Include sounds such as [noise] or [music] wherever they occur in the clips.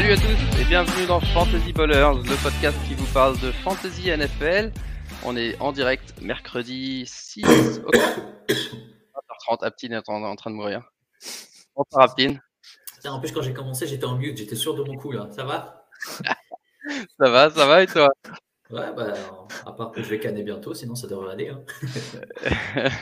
Salut à tous et bienvenue dans Fantasy Ballers, le podcast qui vous parle de Fantasy NFL. On est en direct mercredi 6 octobre. [coughs] 20h30. Aptine est en, en train de mourir. Bonsoir Aptine? Putain, en plus, quand j'ai commencé, j'étais en mute, j'étais sûr de mon coup là. Ça va? [laughs] Ça va, ça va et toi? Ouais, bah, à part que je vais canner bientôt, sinon ça devrait aller. hein. [laughs]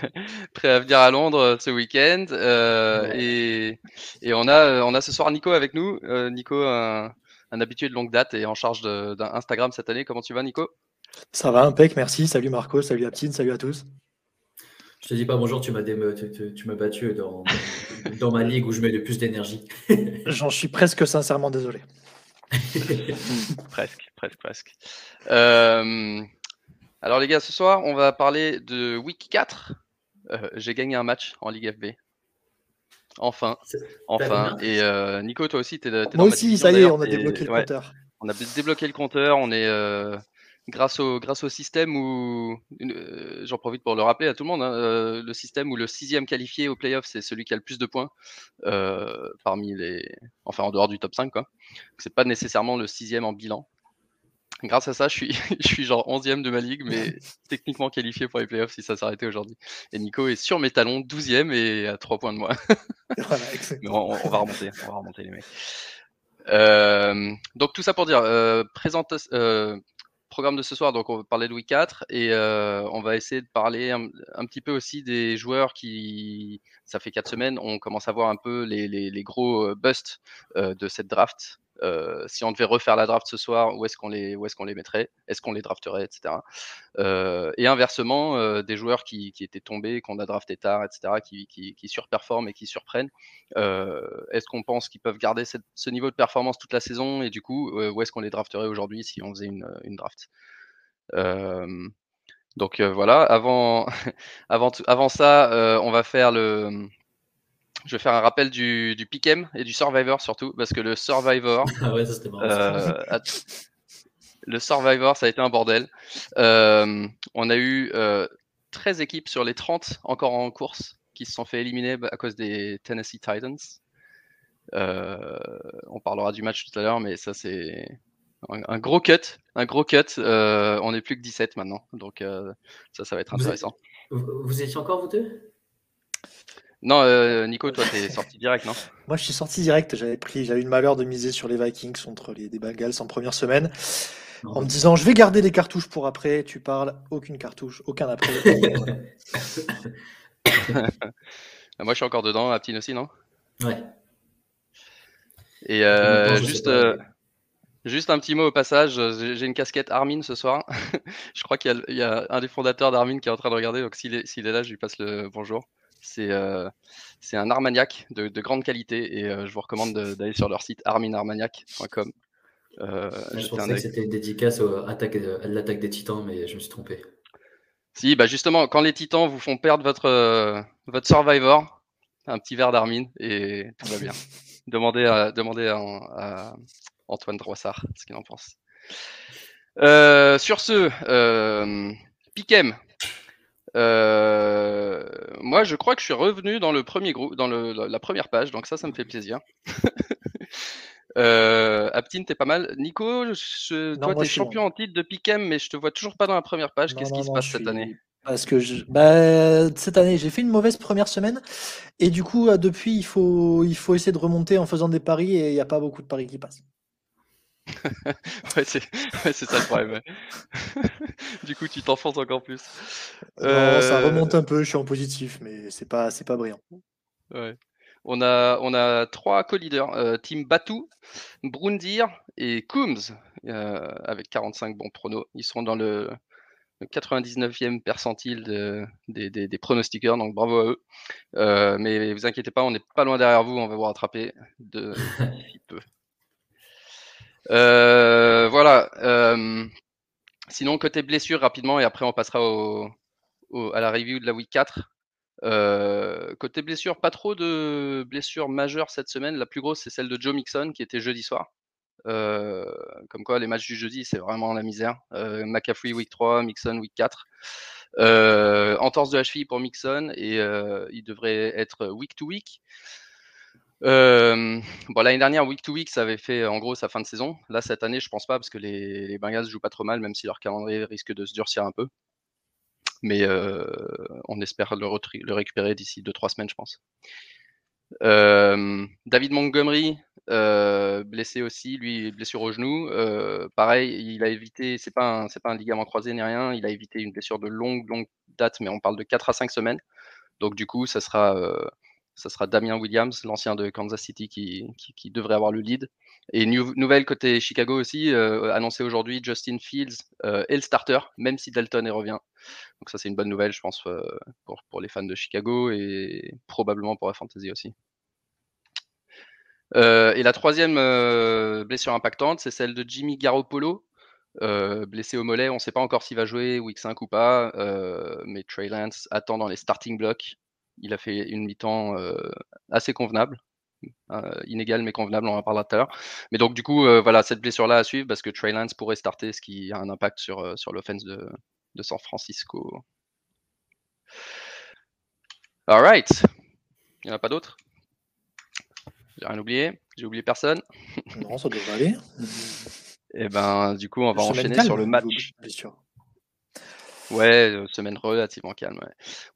Prêt à venir à Londres euh, ce week-end. euh, Ouais. et, et on, a, on a ce soir Nico avec nous. Euh, Nico, un, un habitué de longue date et en charge d'un Instagram cette année. Comment tu vas Nico? Ça va, impec, merci. Salut Marco, salut Aptine, salut à tous. Je te dis pas bonjour, tu m'as tu, tu- tu m'as battu dans, dans ma ligue où je mets le plus d'énergie. J'en suis presque sincèrement désolé. [laughs] Presque, presque, presque. Euh, alors les gars, ce soir, on va parler de Week 4. Euh, J'ai gagné un match en Ligue FB. Enfin, enfin. Et euh, Nico, toi aussi, t'es dans Moi ma aussi, division, ça y est, on a débloqué le ouais, compteur. On a débloqué le compteur. On est euh, grâce au grâce au système où euh, j'en profite pour le rappeler à tout le monde. hein, euh, le système où le sixième qualifié au playoff, c'est celui qui a le plus de points euh, parmi les, enfin en dehors du top 5 quoi. C'est pas nécessairement le sixième en bilan. Grâce à ça, je suis, [laughs] je suis genre 11e de ma ligue, mais [laughs] techniquement qualifié pour les playoffs si ça s'arrêtait aujourd'hui. Et Nico est sur mes talons, 12e et à 3 points de moi. [laughs] Voilà, excellent. Mais on, on va remonter, on va remonter les mecs. Euh, donc tout ça pour dire, euh, présente, euh, programme de ce soir, donc on va parler de Week 4 et on va essayer de parler un, un petit peu aussi des joueurs qui, ça fait 4 semaines, on commence à voir un peu les, gros euh, busts euh, de cette draft. Euh, si on devait refaire la draft ce soir, où est-ce qu'on les, est-ce les mettrait? Est-ce qu'on les drafterait, etc. Et inversement, des joueurs qui, qui étaient tombés, qu'on a drafté tard, etc., qui, qui, surperforment et qui surprennent. Est-ce qu'on pense qu'ils peuvent garder ce niveau de performance toute la saison? Et du coup, où est-ce qu'on les drafterait aujourd'hui si on faisait une, une draft? Donc euh, voilà, avant, [laughs] avant, avant ça, euh, on va faire le... Je vais faire un rappel du, du Pick'em et du Survivor surtout, parce que le Survivor, [laughs] Ah ouais, ça c'était marrant. ça. euh, le Survivor, ça a été un bordel. On a eu euh, 13 équipes sur les 30 encore en course qui se sont fait éliminer bah, à cause des Tennessee Titans. On parlera du match tout à l'heure, mais ça c'est un, un gros cut. Un gros cut. Euh, on est plus que 17 maintenant, donc euh, ça, ça va être Vous êtes- intéressant. Vous, vous étiez encore vous deux? Non, euh, Nico, toi t'es [laughs] sorti direct, non? Moi, je suis sorti direct. J'avais pris, j'avais eu le malheur de miser sur les Vikings contre les des Bengals en première semaine, en me disant, je vais garder des cartouches pour après. Tu parles, aucune cartouche, aucun après. [laughs] [laughs] Moi je suis encore dedans, Aptine aussi, non? Ouais. Et euh, juste, euh, juste un petit mot au passage, j'ai j'ai une casquette Armin ce soir. [laughs] je crois qu'il y, a- il y a un des fondateurs d'Armin qui est en train de regarder, donc s'il est, là, je lui passe le bonjour. C'est euh, un Armagnac de, de grande qualité et euh, je vous recommande de- d'aller sur leur site arminarmagnac.com. Euh, Je un que c'était une dédicace au- attaque, à l'attaque des titans, mais je me suis trompé. Si, bah justement, quand les titans vous font perdre votre, euh, votre Survivor, un petit verre d'Armin et tout va bien. [laughs] demandez à, demandez à, à Antoine Droissard ce qu'il en pense. Euh, sur ce, euh, Piquem. Euh, moi, je crois que je suis revenu dans le premier groupe, dans le, la, première page, donc ça, ça me fait plaisir. [laughs] euh, Aptine, t'es pas mal. Nico, je- Non, toi, t'es champion en titre de Piquem, mais je te vois toujours pas dans la première page. Qu'est-ce non, qui se passe cette suis- année? Parce que je- bah, cette année, j'ai fait une mauvaise première semaine. Et du coup, euh, depuis, il faut, il faut essayer de remonter en faisant des paris. Et il n'y a pas beaucoup de paris qui passent. [laughs] Ouais, c'est ouais, c'est ça le problème. ouais. [laughs] du coup, tu t'enfonces encore plus. Non, ça Euh, remonte un peu. Je suis en positif, mais c'est pas, c'est pas brillant. Ouais. On a, on a trois co-leaders, euh, Team Batou, Brundir et Coombs, euh, avec 45 bons pronos. Ils sont dans le, le 99e percentile de- des, des- des pronostiqueurs, donc bravo à eux. Euh, mais vous inquiétez pas, on n'est pas loin derrière vous, on va vous rattraper de [laughs] peu. Euh, voilà. euh, sinon, côté blessure, rapidement, et après on passera à la review de la week 4. Euh, côté blessure, pas trop de blessures majeures cette semaine. La plus grosse, c'est celle de Joe Mixon qui était jeudi soir. Comme quoi, les matchs du jeudi, c'est vraiment la misère. Euh, McCaffrey week 3, Mixon week 4. Euh, entorse de la cheville pour Mixon et il devrait être week to week. Euh, bon, l'année dernière, week to week, ça avait fait en gros sa fin de saison. Là, cette année, je pense pas parce que les, les Bengals jouent pas trop mal, même si leur calendrier risque de se durcir un peu. Mais euh, on espère le, récupérer d'ici 2-3 semaines, je pense. Euh, David Montgomery, euh, blessé aussi, lui blessure au genou. Pareil, il a évité, c'est pas pas un ligament croisé ni rien, il a évité une blessure de longue longue date, mais on parle de 4 à 5 semaines. Donc du coup, ça sera ça sera Damien Williams, l'ancien de Kansas City, qui, devrait avoir le lead. Et nouvelle côté Chicago aussi, euh, annoncé aujourd'hui, Justin Fields euh, est le starter, même si Dalton y revient. Donc ça c'est une bonne nouvelle, je pense, euh, pour, les fans de Chicago et probablement pour la fantasy aussi. et la troisième blessure impactante, c'est celle de Jimmy Garoppolo, blessé au mollet. On ne sait pas encore s'il va jouer week 5 ou pas, mais Trey Lance attend dans les starting blocks il a fait une mi-temps assez convenable. inégale mais convenable, on en parlera tout à l'heure. Mais donc du coup, voilà, cette blessure-là à suivre parce que Trey Lance pourrait starter, ce qui a un impact sur, sur l'offense de, de, San Francisco. Alright. Il n'y en a pas d'autres? J'ai rien oublié J'ai oublié personne Non, ça devrait aller. Et eh ben, du coup, on va enchaîner sur le match. Ouais, euh, semaine relativement calme.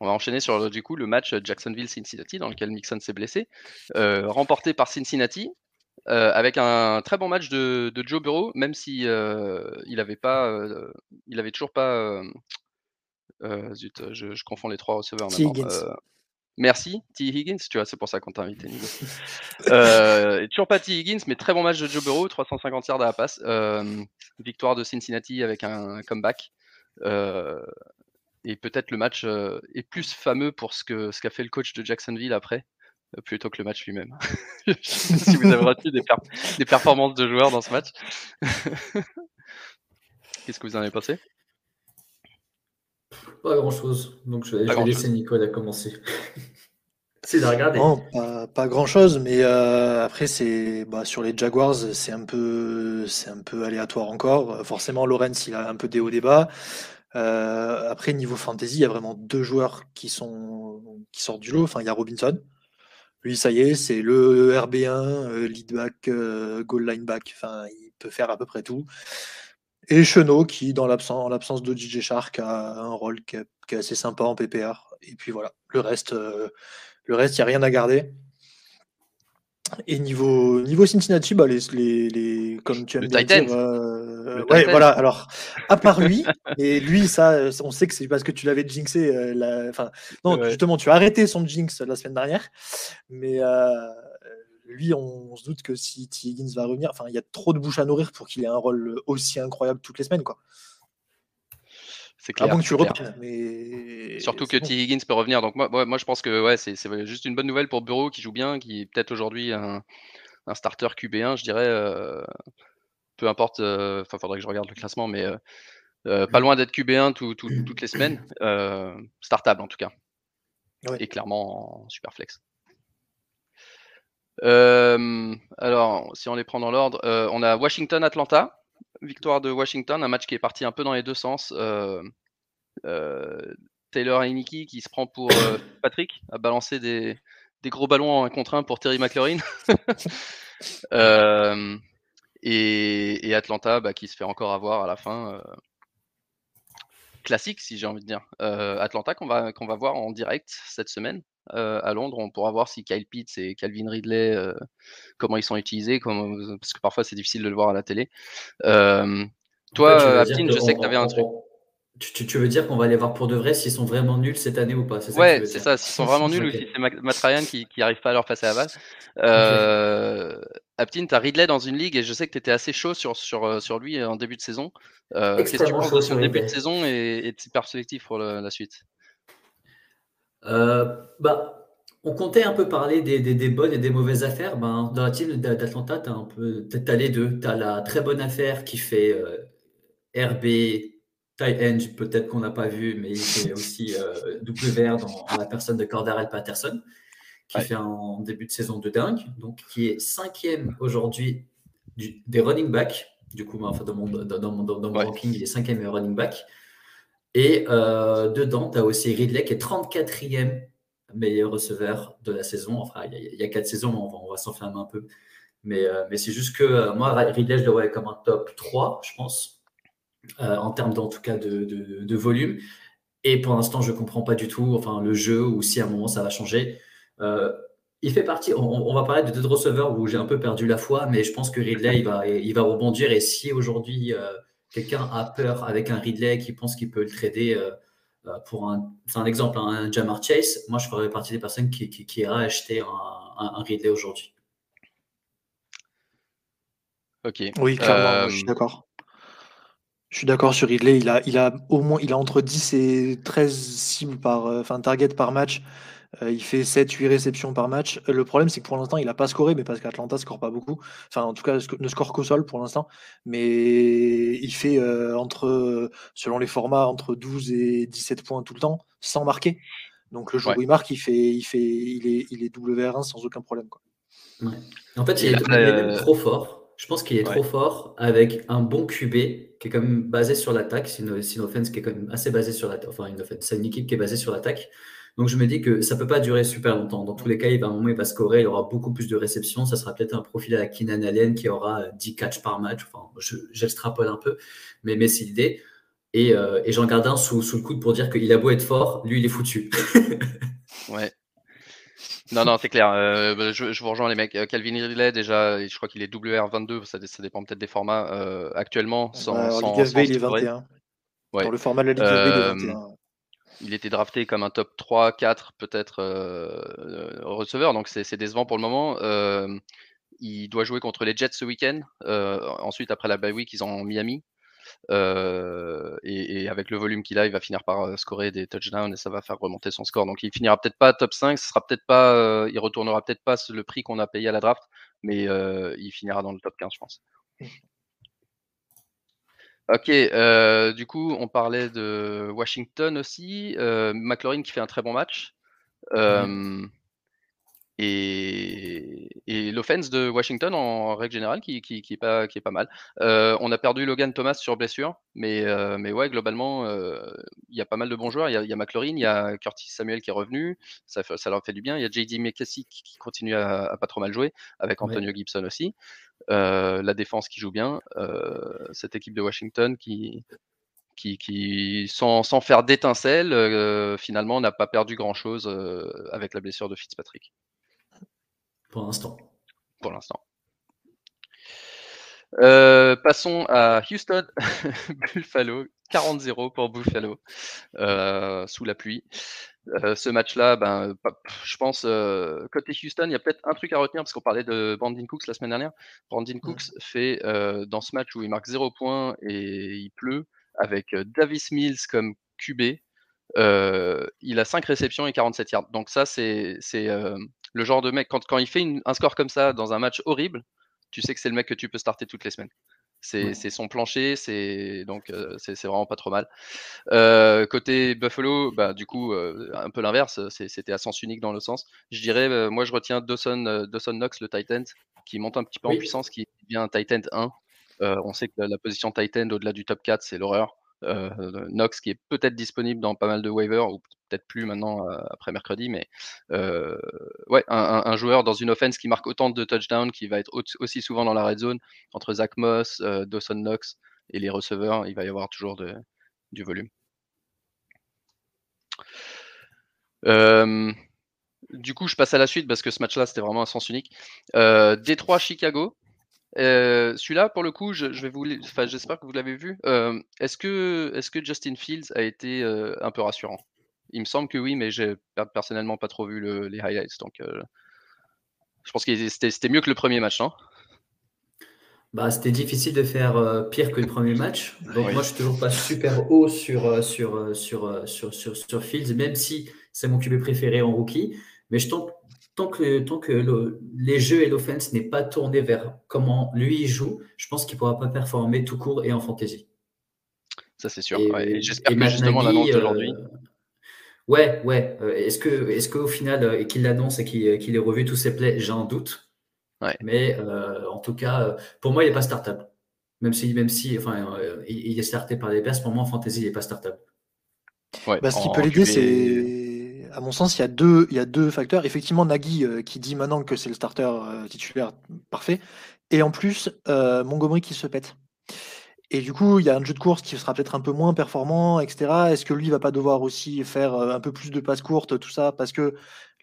On va enchaîner sur du coup le match Jacksonville-Cincinnati dans lequel Mixon s'est blessé, euh, remporté par Cincinnati. Euh, avec un très bon match de, Joe Burrow, même si il avait pas, il avait toujours pas, zut, je, confonds les trois receveurs maintenant. Merci, T. Higgins, tu vois, c'est pour ça qu'on t'a invité. toujours pas T. Higgins, mais très bon match de Joe Burrow, 350 yards à la passe. victoire de Cincinnati avec un comeback. Euh, et peut-être le match euh, est plus fameux pour ce qu'a ce qu'a fait le coach de Jacksonville après, euh, plutôt que le match lui-même. [laughs] si vous avez retenu des, des, performances de joueurs dans ce match. [laughs] Qu'est-ce que vous en avez pensé? Pas grand-chose. Donc je vais, je vais laisser Nicolas commencer. C'est de regarder. Pas, grand chose, mais après c'est bah, sur les Jaguars, c'est un peu un peu aléatoire encore. Forcément, Lorenz il a un peu des hauts des bas. après niveau fantasy, il y a vraiment deux joueurs qui sont qui sortent du lot. Enfin, il y a Robinson. Lui, ça y est, c'est le RB1, lead back, goal line back. Enfin, il peut faire à peu près tout. Et Chenot qui, dans l'absence, en l'absence de DJ Shark, a un rôle qui est, assez sympa en PPR. Et puis voilà, le reste, le reste, il n'y a rien à garder. Et niveau, niveau Cincinnati, bah les, les, comme tu bien dire, euh, ouais, voilà. Alors, à part lui, [laughs] et lui, ça, on sait que c'est parce que tu l'avais jinxé. Euh, enfin, non, justement, tu as arrêté son jinx la semaine dernière, mais euh, lui, on, se doute que si T. Higgins va revenir, enfin, il y a trop de bouches à nourrir pour qu'il ait un rôle aussi incroyable toutes les semaines, quoi. C'est clair. que tu mais... Surtout que T. Higgins peut revenir. Donc moi, moi, je pense que ouais, c'est juste une bonne nouvelle pour Bureau qui joue bien, qui est peut-être aujourd'hui un, starter QB1, je dirais. Euh, peu importe, euh, enfin, faudrait que je regarde le classement, mais euh, pas loin d'être QB1 toutes les semaines. startable en tout cas. Et clairement en super flex. alors, si on les prend dans l'ordre, on a Washington-Atlanta victoire de Washington, un match qui est parti un peu dans les deux sens. Euh, euh, Taylor Heineke qui se prend pour euh, [coughs] Patrick, a balancé des, gros ballons en un contre un pour Terry McLaurin. [laughs] [laughs] et, Atlanta bah, qui se fait encore avoir à la fin. classique, si j'ai envie de dire. Atlanta qu'on va, qu'on va voir en direct cette semaine. Euh, à Londres. On pourra voir si Kyle Pitts et Calvin Ridley, euh, comment ils sont utilisés, parce que parfois c'est difficile de le voir à la télé. Euh, toi, Aptine, je sais que tu avais un truc. Tu, veux dire qu'on va les voir pour de vrai s'ils sont vraiment nuls cette année ou pas Ouais, c'est ça, s'ils sont vraiment nuls [laughs] ou si c'est Matt Ryan qui n'arrive pas à leur passer à balle. Euh, Aptine, tu as Ridley dans une ligue et je sais que tu étais assez chaud sur, sur, sur lui en début de saison. Qu'est-ce que tu penses de son début de saison et, et de ses perspectives pour la suite? Euh, bah, on comptait un peu parler des, des, bonnes et des mauvaises affaires. Ben, dans la team d'Atlanta, tu as, as les deux. Tu as la très bonne affaire qui fait euh, RB, tight end, peut-être qu'on n'a pas vu, mais il fait aussi euh, double vert dans, la personne de Cordarel Patterson, qui fait un début de saison de dingue, donc qui est cinquième aujourd'hui des running backs. Du coup, enfin, dans mon, dans, mon, dans mon ranking, il est cinquième running back. Et euh, dedans, tu as aussi Ridley qui est 34e meilleur receveur de la saison. Enfin, il y, a quatre saisons, on va, on va s'enfermer un peu. Mais, mais c'est juste que moi, Ridley, je le voyais comme un top 3, je pense, en termes en tout cas de, volume. Et pour l'instant, je ne comprends pas du tout enfin, le jeu ou si à un moment ça va changer. Euh, il fait partie, on, va parler de deux receveurs où j'ai un peu perdu la foi, mais je pense que Ridley, il va, il va rebondir. Et si aujourd'hui, euh, quelqu'un a peur avec un Ridley qui pense qu'il peut le trader euh, pour un, c'est un exemple, un Jamar Chase, moi je ferais partie des personnes qui, qui, qui iraient acheter un, un, Ridley aujourd'hui. Ok. Oui, clairement, je suis d'accord. Je suis d'accord sur Ridley, il a, il a au moins il a entre 10 et 13 cibles par euh, enfin target par match. Euh, il fait 7-8 réceptions par match. Euh, le problème, c'est que pour l'instant, il n'a pas scoré, mais parce qu'Atlanta score pas beaucoup. Enfin, en tout cas, ne score qu'au sol pour l'instant. Mais il fait entre, selon les formats, entre 12 et 17 points tout le temps, sans marquer. Donc le jour où il marque, il fait, il fait, il est, il est WR1 sans aucun problème. Quoi. En fait, il, est, il est trop fort. Je pense qu'il est trop fort avec un bon QB qui est quand même basé sur l'attaque. C'est une, une, offense qui est quand même assez basée sur l'attaque. Enfin, une offense, c'est une équipe qui est basée sur l'attaque. Donc, je me dis que ça peut pas durer super longtemps. Dans tous les cas, il va, un moment, il va scorer, il aura beaucoup plus de réceptions. Ça sera peut-être un profil à la Keenan Allen qui aura 10 catchs par match. Enfin, j'extrapole un peu, mais, mais c'est l'idée. Et, euh, et j'en garde un sous, sous le coude pour dire qu'il a beau être fort, lui, il est foutu. [laughs] ouais. Non, non, c'est clair. Euh, bah, je, vous rejoins les mecs. Euh, Calvin Ridley, déjà, je crois qu'il est WR22, ça, ça dépend peut-être des formats euh, actuellement. Sans, bah, sans, Ligue il est 21. Dans le format de la Ligue il est 21. Il était drafté comme un top 3, 4 peut-être receveur, donc c'est décevant pour le moment. il doit jouer contre les Jets ce week-end. ensuite, après la bye week, ils ont Miami. Euh, et, avec le volume qu'il a, il va finir par euh, scorer des touchdowns et ça va faire remonter son score. Donc il finira peut-être pas top 5, ce sera peut-être pas, euh, il retournera peut-être pas le prix qu'on a payé à la draft, mais il finira dans le top 15, je pense. Ok, du coup, on parlait de Washington aussi. McLaurin qui fait un très bon match. Et, l'offense de Washington, en règle générale, qui, est, pas, qui est pas mal. Euh, on a perdu Logan Thomas sur blessure, mais, euh, mais ouais, globalement, euh, il y a pas mal de bons joueurs. Il y a, McLaurin, il y a Curtis Samuel qui est revenu, ça, ça leur fait du bien. Il y a JD McKessick qui continue à, pas trop mal jouer, avec Antonio Gibson aussi. la défense qui joue bien. cette équipe de Washington qui, qui, qui sans, sans, faire d'étincelles, finalement, n'a pas perdu grand-chose avec la blessure de Fitzpatrick. Pour l'instant. Pour l'instant. Euh, passons à Houston, [laughs] Buffalo, 40-0 pour Buffalo, euh, sous la pluie. Euh, ce match-là, ben, je pense, côté Houston, il y a peut-être un truc à retenir, parce qu'on parlait de Brandon Cooks la semaine dernière. Brandon Cooks fait, dans ce match où il marque 0 points et il pleut, avec Davis Mills comme QB, il a 5 réceptions et 47 yards. Donc ça, c'est le genre de mec, quand, quand il fait un score comme ça dans un match horrible, tu sais que c'est le mec que tu peux starter toutes les semaines. C'est son plancher, c'est donc euh, c'est vraiment pas trop mal. Euh, côté Buffalo, bah, du coup, euh, un peu l'inverse, c'était à sens unique dans le sens. Je dirais, moi je retiens Dawson, Dawson Knox, le Titan, qui monte un petit peu en puissance, qui devient un Titan 1. on sait que la, la position Titan au-delà du top 4, c'est l'horreur. Euh, Knox qui est peut-être disponible dans pas mal de waivers ou peut-être plus maintenant euh, après mercredi, mais euh, ouais, un, joueur dans une offense qui marque autant de touchdowns, qui va être aussi souvent dans la red zone entre Zach Moss, Dawson Knox et les receveurs, il va y avoir toujours du volume. du coup, je passe à la suite parce que ce match-là, c'était vraiment un sens unique. Détroit, Chicago. Euh, celui-là, pour le coup, je, vais vous, enfin, j'espère que vous l'avez vu. Euh, est-ce que, est-ce que Justin Fields a été euh, un peu rassurant? Il me semble que oui, mais j'ai personnellement pas trop vu les highlights, donc je pense que c'était, mieux que le premier match, non? Bah, c'était difficile de faire pire que le premier match. Donc moi, je suis toujours pas super haut sur, sur, sur, sur, sur, sur Fields, même si c'est mon QB préféré en rookie. Mais je tombe tant que, tant que les jeux et l'offense n'est pas tourné vers comment lui joue, je pense qu'il ne pourra pas performer tout court et en fantasy. Ça, c'est sûr. J'espère que justement l'annonce d'aujourd'hui. Euh, ouais, ouais. Euh, est-ce que, est-ce qu'au final, euh, qu'il l'annonce et qu'il, qu'il ait revu tous ses plays, j'ai un doute. Mais en tout cas, pour moi, il n'est pas startable. Même si, même si enfin, il, est starté par les Bears, pour moi, en fantasy, il n'est pas startable. Ouais, bah, ce qui peut l'aider, c'est à mon sens, il y a deux, facteurs. Effectivement, Nagui qui dit maintenant que c'est le starter titulaire parfait, et en plus Montgomery qui se pète. Et du coup, il y a un jeu de course qui sera peut-être un peu moins performant, etc. Est-ce que lui va pas devoir aussi faire un peu plus de passes courtes, tout ça, parce que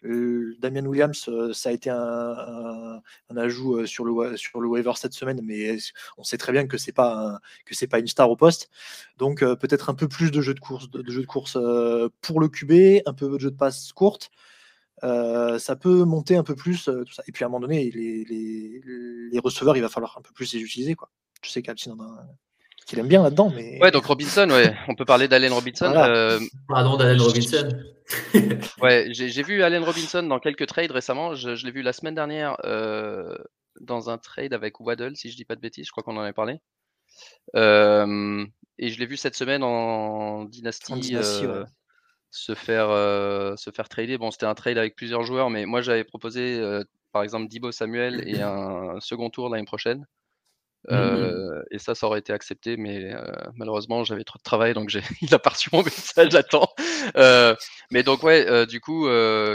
Damien Williams, ça a été un, ajout sur le, sur le waiver cette semaine, mais on sait très bien que c'est pas que c'est pas une star au poste. Donc peut-être un peu plus de jeu de course, de, jeu de course pour le QB, un peu de jeu de passe courte. ça peut monter un peu plus tout ça. Et puis à un moment donné, les, les, receveurs, il va falloir un peu plus les utiliser. Quoi. Je sais qu'Alcine en a qu'il aime bien là-dedans. Mais... Ouais, donc Robinson, ouais. on peut parler d'Allen Robinson. Pardon, d'Allen Robinson. [laughs] ouais, j'ai vu Allen Robinson dans quelques trades récemment. Je, l'ai vu la semaine dernière euh, dans un trade avec Waddle, si je dis pas de bêtises. Je crois qu'on en avait parlé. Euh, et je l'ai vu cette semaine en dynastie, euh, se faire se faire trader. Bon, c'était un trade avec plusieurs joueurs, mais moi j'avais proposé par exemple Dibo Samuel et un second tour l'année prochaine. Mmh et ça, ça aurait été accepté, mais malheureusement, j'avais trop de travail, donc [laughs] il a pas reçu mon message, j'attends. mais donc, ouais, du coup,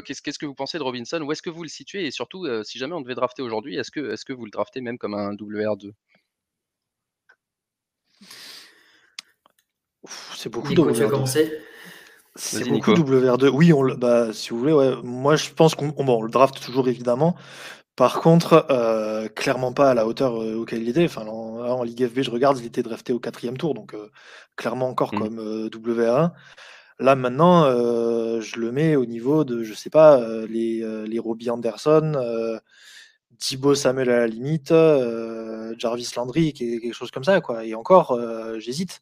qu'est-ce, que vous pensez de Robinson? Où est-ce que vous le situez? Et surtout, si jamais on devait drafter aujourd'hui, est-ce que, est-ce que vous le draftez même comme un WR2 C'est beaucoup Nico, WR2. C'est beaucoup WR2. Oui, on bah, si vous voulez, ouais. moi je pense qu'on bon, on le draft toujours évidemment, par contre, euh, clairement pas à la hauteur euh, auquel il était. Enfin, en, Ligue FB, je regarde, il était drafté au quatrième tour, donc euh, clairement encore mmh. comme WA1. Là maintenant, je le mets au niveau de, je sais pas, les, les Robbie Anderson, Thibaut Samuel à la limite, Jarvis Landry, quelque chose comme ça, quoi. Et encore, j'hésite.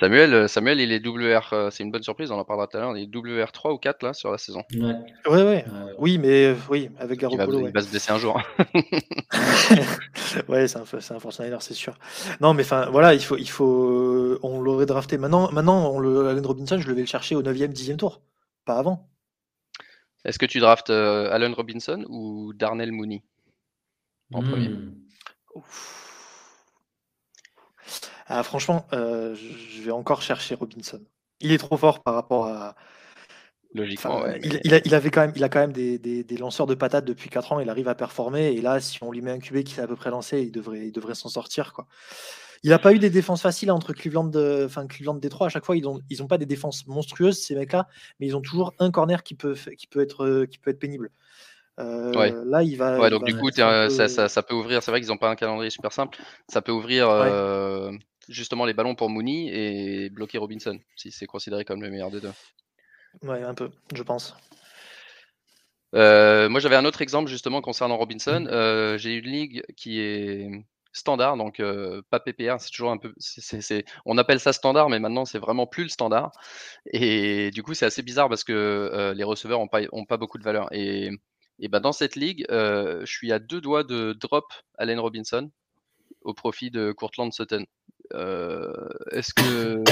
Samuel, euh, Samuel, il est WR, euh, c'est une bonne surprise, on en parlera tout à l'heure, il est WR 3 ou 4 là sur la saison. Ouais, ouais, ouais. oui, mais oui, avec Garoppolo. Il, va, se blesser un jour. [laughs] ouais, c'est un, c'est un c'est sûr. Non, mais enfin, voilà, il faut, il faut, on l'aurait drafté. Maintenant, maintenant, on le, Allen Robinson, je le vais le chercher au 9e, 10e tour, pas avant. Est-ce que tu draftes euh, Allen Robinson ou Darnell Mooney en premier? Hmm. Ah, franchement, euh, je vais encore chercher Robinson. Il est trop fort par rapport à. Logiquement, il, avait quand même, il a quand même des, lanceurs de patates depuis 4 ans. Il arrive à performer. Et là, si on lui met un QB qui s'est à peu près lancé, il devrait, il devrait s'en sortir. Quoi. Il n'a pas eu des défenses faciles entre Cleveland, de, enfin Cleveland Détroit. À chaque fois, ils n'ont ils ont pas des défenses monstrueuses, ces mecs-là, mais ils ont toujours un corner qui peut, qui peut, être, qui peut être pénible. Euh, là, il va. Ouais, donc du coup, ça, ça, peut ouvrir. C'est vrai qu'ils n'ont pas un calendrier super simple. Ça peut ouvrir euh, justement les ballons pour Mooney et bloquer Robinson, si c'est considéré comme le meilleur des deux. Ouais, un peu, je pense. Euh, moi, j'avais un autre exemple justement concernant Robinson. Mmh. Euh, j'ai une ligue qui est standard, donc euh, pas PPR. C'est toujours un peu, on appelle ça standard, mais maintenant c'est vraiment plus le standard. Et du coup, c'est assez bizarre parce que les receveurs n'ont pas, ont pas beaucoup de valeur. Et, et ben, dans cette ligue, je suis à deux doigts de drop Allen Robinson au profit de Courtland Sutton. Euh, est-ce que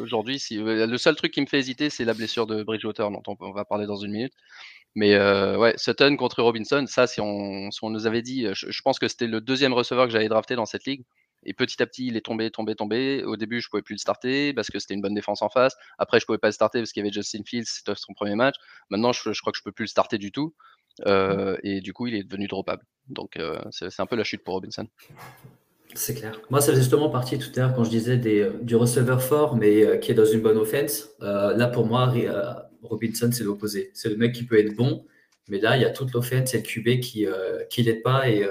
aujourd'hui, si euh, le seul truc qui me fait hésiter, c'est la blessure de Bridgewater, dont on, va parler dans une minute. Mais euh, ouais, Sutton contre Robinson, ça, si on, on nous avait dit, je, pense que c'était le deuxième receveur que j'avais drafté dans cette ligue. Et petit à petit, il est tombé, tombé, tombé. Au début, je pouvais plus le starter parce que c'était une bonne défense en face. Après, je pouvais pas le starter parce qu'il y avait Justin Fields, c'était son premier match. Maintenant, je, crois que je peux plus le starter du tout. et du coup, il est devenu droppable. Donc, c'est un peu la chute pour Robinson. C'est clair. Moi, faisait justement partie tout à l'heure quand je disais des, du receveur fort, mais euh, qui est dans une bonne offense. Euh, là, pour moi, euh, Robinson, c'est l'opposé. C'est le mec qui peut être bon, mais là, il y a toute l'offense et le QB qui qui l'aide pas. Et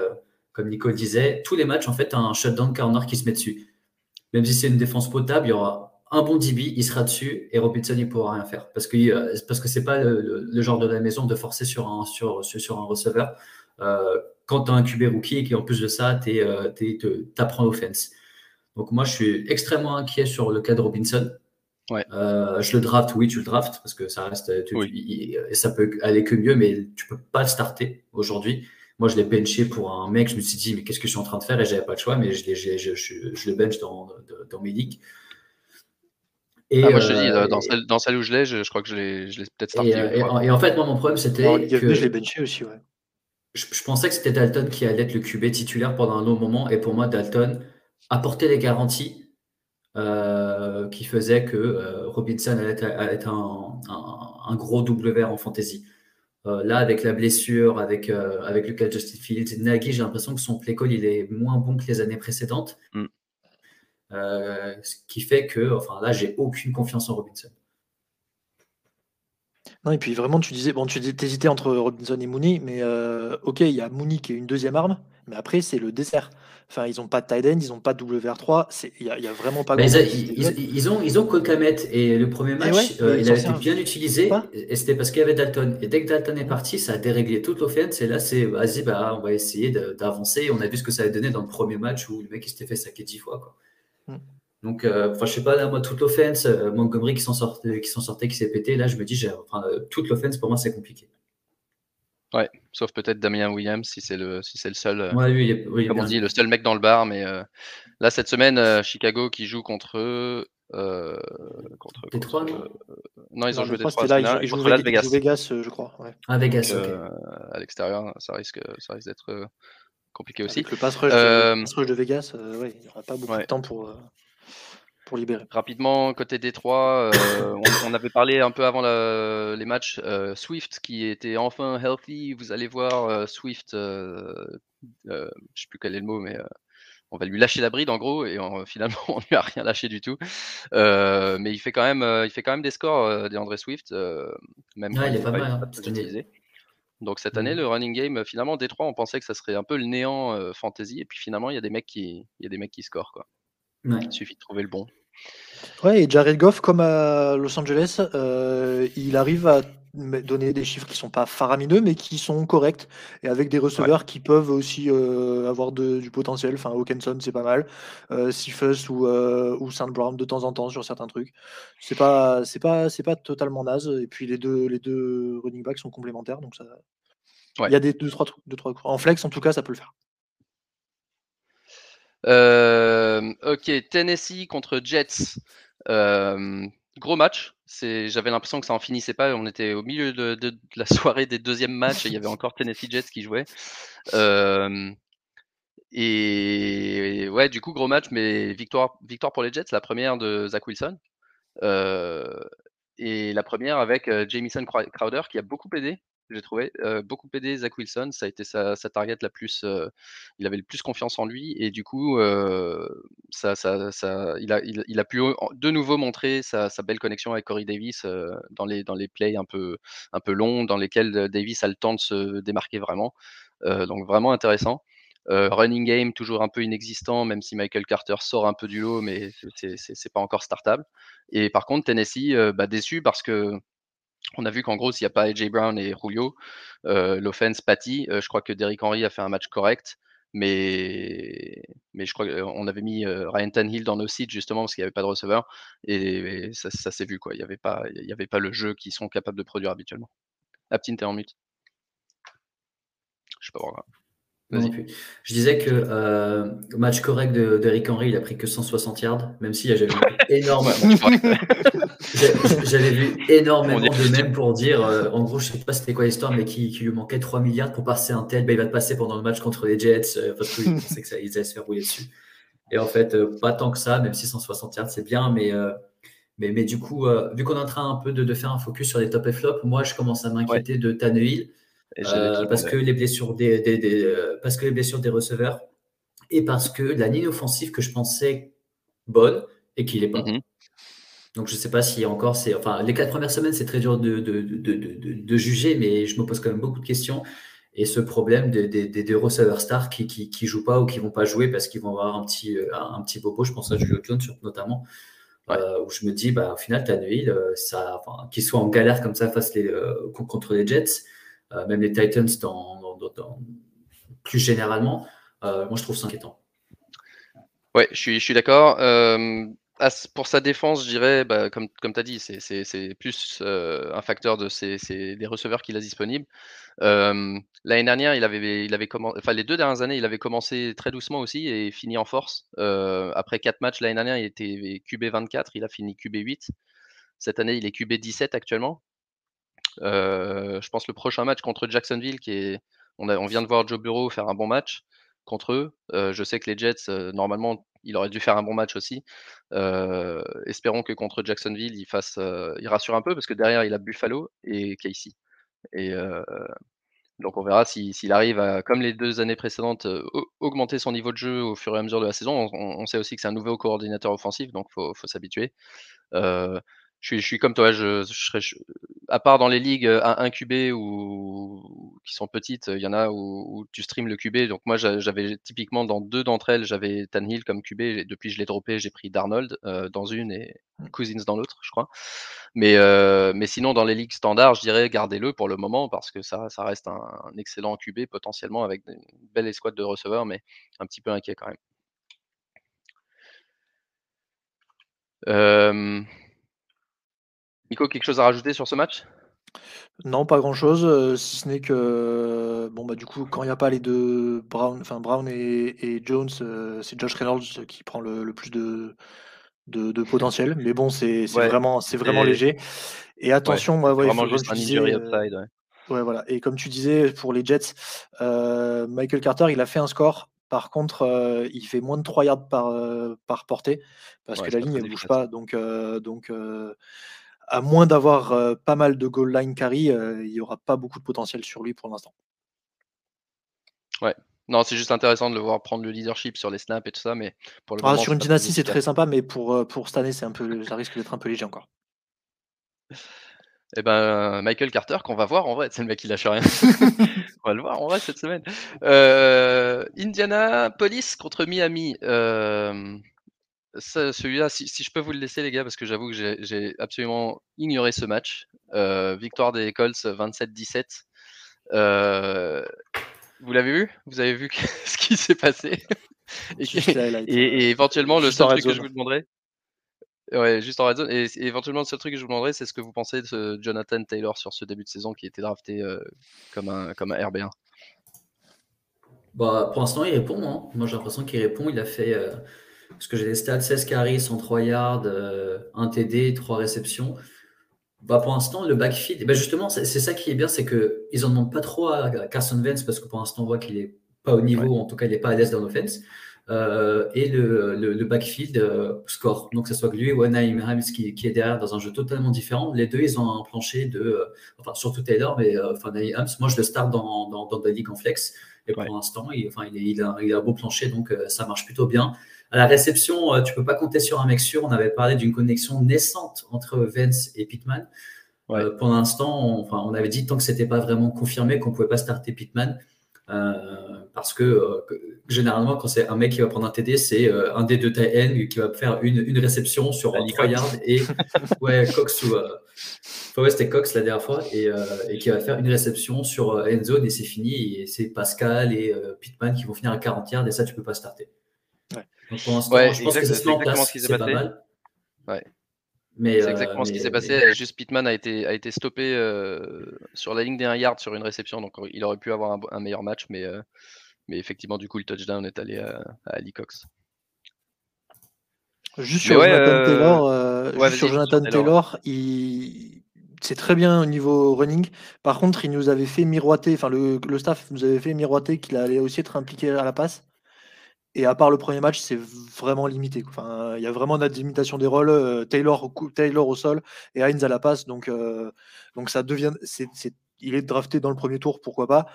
comme Nico disait, tous les matchs, en fait, un shutdown corner qui se met dessus. Même si c'est une défense potable, il y aura un bon DB, il sera dessus et Robinson, il pourra rien faire. Parce que que c'est pas le, genre de la maison de forcer sur un receveur quand tu as un QB rookie et qu'en plus de ça, tu euh, apprends l'offense. Donc moi, je suis extrêmement inquiet sur le cas de Robinson. Ouais. Euh, je le draft, oui, tu le drafts parce que ça reste, ça peut aller que mieux, mais tu peux pas le starter aujourd'hui. Moi, je l'ai benché pour un mec. Je me suis dit, mais qu'est-ce que je suis en train de faire? Et j'avais pas le choix, mais je, je, je, le bench dans, dans mes ligues. Et, ah, moi, je te dis, euh, dans, celle, dans celle où je l'ai, je, crois que je l'ai peut-être starté. Et, et, en fait, moi, mon problème, c'était. que... Je l'ai benché aussi, ouais je, pensais que c'était Dalton qui allait être le QB titulaire pendant un long moment. Et pour moi, Dalton apportait les garanties euh, qui faisaient que euh, Robinson allait être, un, un, gros WR en fantasy. là, avec la blessure, avec, avec Lucas Justin Fields, Nagy, j'ai l'impression que son play call il est moins bon que les années précédentes. Mm. ce qui fait que, enfin là, j'ai aucune confiance en Robinson. Non, et puis vraiment, tu disais, bon, tu hésitais entre Robinson et Mooney, mais ok, il y a Mooney qui est une deuxième arme, mais après, c'est le dessert. Enfin, ils n'ont pas de tight end, ils n'ont pas de WR3. Il n'y a, vraiment pas. Ils, ils, ils, ont, ils ont et le premier match, euh, il a été bien utilisé. Et c'était parce qu'il y avait Dalton. Et dès que Dalton est parti, ça a déréglé toute l'offense. Et là, c'est vas-y, bah, on va essayer d'avancer. On a vu ce que ça a donné dans le premier match où le mec il s'était fait saquer dix fois. Quoi. Hmm. Donc, euh, enfin, je sais pas, là, moi, toute l'offense, euh, Montgomery qui s'en sortait, qui s'en sortait, qui s'est pété, là, je me dis, enfin, toute l'offense, pour moi, c'est compliqué. Ouais, sauf peut-être Damien Williams si c'est le si c'est le seul. Euh, ouais, oui, oui, comme on dit, le seul mec dans le bar. Mais euh, là cette semaine, euh, Chicago qui joue contre euh, contre, Détroit, non, non, ils ont joué Détroit. Là, ils, jouent Vegas, Vegas. Vegas je crois. Ouais. Ah, Vegas. Donc, à l'extérieur, ça risque ça risque d'être compliqué aussi. Avec le pass rush, de, de Vegas, ouais, il n'y aura pas beaucoup de temps pour libérer. Rapidement, côté Détroit, euh, on, avait parlé un peu avant les matchs, euh, Swift qui était enfin healthy. Vous allez voir euh, Swift, je ne sais plus quel est le mot, mais on va lui lâcher la bride en gros, et finalement [laughs] on lui a rien lâché du tout. mais il fait quand même, il fait quand même des scores d'André Swift, même il est pas mal. Hein, Donc cette année, mmh. le running game, finalement, Détroit, on pensait que ça serait un peu le néant fantasy, et puis finalement, il y a des mecs qui, il y a des mecs qui scorent quoi. Il suffit de trouver le bon. Ouais, et Jared Goff, comme à Los Angeles, euh, il arrive à donner des chiffres qui sont pas faramineux, mais qui sont corrects, et avec des receveurs qui peuvent aussi euh, avoir du potentiel. Enfin, Hawkinson, c'est pas mal. Euh, ou, euh, ou Saint Brown de temps en temps sur certains trucs. C'est pas, c'est pas, c'est pas totalement naze. Et puis les deux, les deux running backs sont complémentaires, donc ça. Il y a des deux trois, deux, trois. En flex, en tout cas, ça peut le faire. Euh, ok, Tennessee contre Jets. Euh, gros match. J'avais l'impression que ça en finissait pas. On était au milieu de, la soirée des deuxièmes matchs et il y avait encore Tennessee Jets qui jouait. Euh, et, ouais, du coup, gros match, mais victoire, victoire pour les Jets, la première de Zach Wilson. et la première avec Jamison Crowder qui a beaucoup aidé j'ai trouvé. beaucoup aidé Zach Wilson, ça a été sa, target la plus. il avait le plus confiance en lui et du coup, ça, ça, ça, il, a, il, a pu de nouveau montrer sa, belle connexion avec Corey Davis dans, les, dans les plays un peu, un peu longs, dans lesquels Davis a le temps de se démarquer vraiment. donc vraiment intéressant. running game toujours un peu inexistant, même si Michael Carter sort un peu du lot, mais c'est pas encore startable. Et par contre, Tennessee, bah, déçu parce que on a vu qu'en gros, s'il n'y a pas AJ Brown et Julio, euh, l'offense pâtit. Euh, je crois que Derrick Henry a fait un match correct, mais, mais je crois qu'on avait mis euh, Ryan Tannehill dans nos sites justement parce qu'il n'y avait pas de receveur et, ça, s'est vu quoi. Il n'y avait pas, le jeu qu'ils sont capables de produire habituellement. Aptine, t'es en mute. Je sais pas pourquoi. Je disais que euh, match correct d'Eric Henry, il a pris que 160 yards, même si j'avais vu [laughs] énormément. [laughs] j'avais vu énormément de même pour dire, euh, en gros, je sais pas c'était quoi l'histoire, mais qui, lui manquait 3 milliards pour passer un tel, bah, il va passer pendant le match contre les Jets, euh, parce qu'ils pensaient que ça, ils allaient se faire rouler dessus. Et en fait, euh, pas tant que ça, même si 160 yards, c'est bien, mais, mais, mais, du coup, vu qu'on est en train un peu de, de, faire un focus sur les top et flop, moi, je commence à m'inquiéter de Tannehill. Euh, parce, que les blessures des, euh, parce que les blessures des receveurs et parce que la ligne offensive que je pensais bonne et qu'il n'est pas. Mhm. Donc je ne sais pas si encore c'est. Enfin, les quatre premières semaines, c'est très dur de, de, de, de, juger, mais je me pose quand même beaucoup de questions. Et ce problème des, des, receveurs stars qui, qui, qui, jouent pas ou qui vont pas jouer parce qu'ils vont avoir un petit, euh, un petit bobo, je pense à Julio Jones notamment, où je me dis, bah, au final, Tannehill, ça, enfin, qu'il soit en galère comme ça face les, contre les Jets, euh, même les Titans plus généralement, euh, moi je trouve ça inquiétant. Ouais, je suis, d'accord. Euh, pour sa défense, je dirais, bah, comme, comme tu as dit, c'est plus un facteur de des receveurs qu'il a disponibles. L'année dernière, il avait, il avait enfin les deux dernières années, il avait commencé très doucement aussi et fini en force. après quatre matchs l'année dernière, il était QB 24, il a fini QB 8. Cette année, il est QB 17 actuellement. Euh, je pense le prochain match contre Jacksonville, qui est, on, vient de voir Joe Bureau faire un bon match contre eux. Euh, je sais que les Jets, euh, normalement, il aurait dû faire un bon match aussi. espérons que contre Jacksonville, il fasse, il rassure un peu parce que derrière il a Buffalo et Casey. Et donc on verra s'il arrive à, comme les deux années précédentes, augmenter son niveau de jeu au fur et à mesure de la saison. On, sait aussi que c'est un nouveau coordinateur offensif, donc faut, faut s'habituer. Je, suis, je suis comme toi, je, serais, à part dans les ligues à 1 QB ou qui sont petites, il y en a où, tu streams le QB. Donc moi j'avais typiquement dans deux d'entre elles, j'avais Tanhill comme QB. Et depuis je l'ai droppé, j'ai pris Darnold dans une et mmh. Cousins dans l'autre, je crois. Mais, mais sinon, dans les ligues standards, je dirais gardez-le pour le moment parce que ça, ça reste un, excellent QB potentiellement avec une belle escouade de receveurs, mais un petit peu inquiet quand même. Nico, quelque chose à rajouter sur ce match? Non, pas grand-chose, si ce n'est que bon bah du coup quand il n'y a pas les deux Brown, enfin Brown et, Jones, c'est Josh Reynolds qui prend le plus de, de, potentiel. Mais bon, c'est vraiment, c'est vraiment léger. Et attention, moi, vraiment juste un euh, upside. Ouais. voilà. Et comme tu disais, pour les Jets, euh, Michael Carter, il a fait un score. Par contre, euh, il fait moins de 3 yards par, par portée parce que la ligne ne bouge pas. Donc, donc à moins d'avoir pas mal de goal line carry, il n'y aura pas beaucoup de potentiel sur lui pour l'instant. Ouais, non, c'est juste intéressant de le voir prendre le leadership sur les snaps et tout ça, mais pour le ah, Sur une dynastie, c'est très sympa, mais pour, euh, pour cette année, c'est un peu, ça risque d'être un peu léger encore. Eh ben, Michael Carter, qu'on va voir en vrai, c'est le mec qui lâche rien. [laughs] on va le voir en vrai cette semaine. Euh, Indiana Police contre Miami. Euh, celui-là, si, je peux vous le laisser, les gars, parce que j'avoue que j'ai absolument ignoré ce match. victoire des Colts 27-17. Vous l'avez vu? Vous avez vu [laughs] ce qui s'est passé? Et, éventuellement, le seul truc que je vous demanderai. Ouais, juste en red zone. Et, éventuellement, le seul truc que je vous demanderai, c'est ce que vous pensez de Jonathan Taylor sur ce début de saison qui était drafté euh, comme, un, comme un RB1. Bah, pour l'instant, il répond. Hein. Moi, j'ai l'impression qu'il répond. Il a fait, euh, ce que j'ai des stats 16 carries, 103 yards, 1 euh, TD, 3 réceptions. Bah pour l'instant, le backfield, bah justement, c'est ça qui est bien, c'est qu'ils n'en demandent pas trop à Carson Vance parce que pour l'instant, on voit qu'il n'est pas au niveau, en tout cas, il n'est pas à l'aise dans l'offense. Euh, et le, le, backfield euh, score. Donc, que ce soit lui ou Anaheim qui, qui est derrière dans un jeu totalement différent. Les deux, ils ont un plancher de. Euh, enfin, surtout Taylor, mais enfin, moi, je le start dans, dans, dans la ligue en flex. Et pour l'instant, il, enfin, il, il, a, il, a, un beau plancher, donc ça marche plutôt bien. À la réception, euh, tu peux pas compter sur un mec sûr. On avait parlé d'une connexion naissante entre Vance et Pittman. Euh, pour l'instant, on, enfin, on avait dit tant que c'était pas vraiment confirmé qu'on pouvait pas starter Pittman. Euh, parce que généralement, quand c'est un mec qui va prendre un TD, c'est un des deux tight qui va faire une, une réception sur 3 yards et [laughs] ouais, Cox ou ouais, c'était Cox la dernière fois et, et, qui va faire une réception sur end zone et c'est fini. Et c'est Pascal et Pittman qui vont finir à 40 yards et ça, tu peux pas starter. Donc pour l'instant, je pense que c'est exactement ce qui s'est passé. Ouais. Mais, c'est exactement ce qui s'est passé. Juste Pittman a été, a été stoppé euh, sur la ligne des 1 yard sur une réception, donc il aurait pu avoir un, meilleur match, mais, euh, mais effectivement, du coup, le touchdown est allé à, Ali Cox. Juste sur Jonathan Taylor, sur Jonathan Taylor, il... c'est très bien au niveau running. Par contre, il nous avait fait miroiter, enfin le, le staff nous avait fait miroiter qu'il allait aussi être impliqué à la passe. Et à part le premier match, c'est vraiment limité. Enfin, il y a vraiment une limitation des rôles. Euh, Taylor, Taylor au sol et Heinz à la passe. Donc, euh, donc ça devient. il est drafté dans le premier tour, pourquoi pas.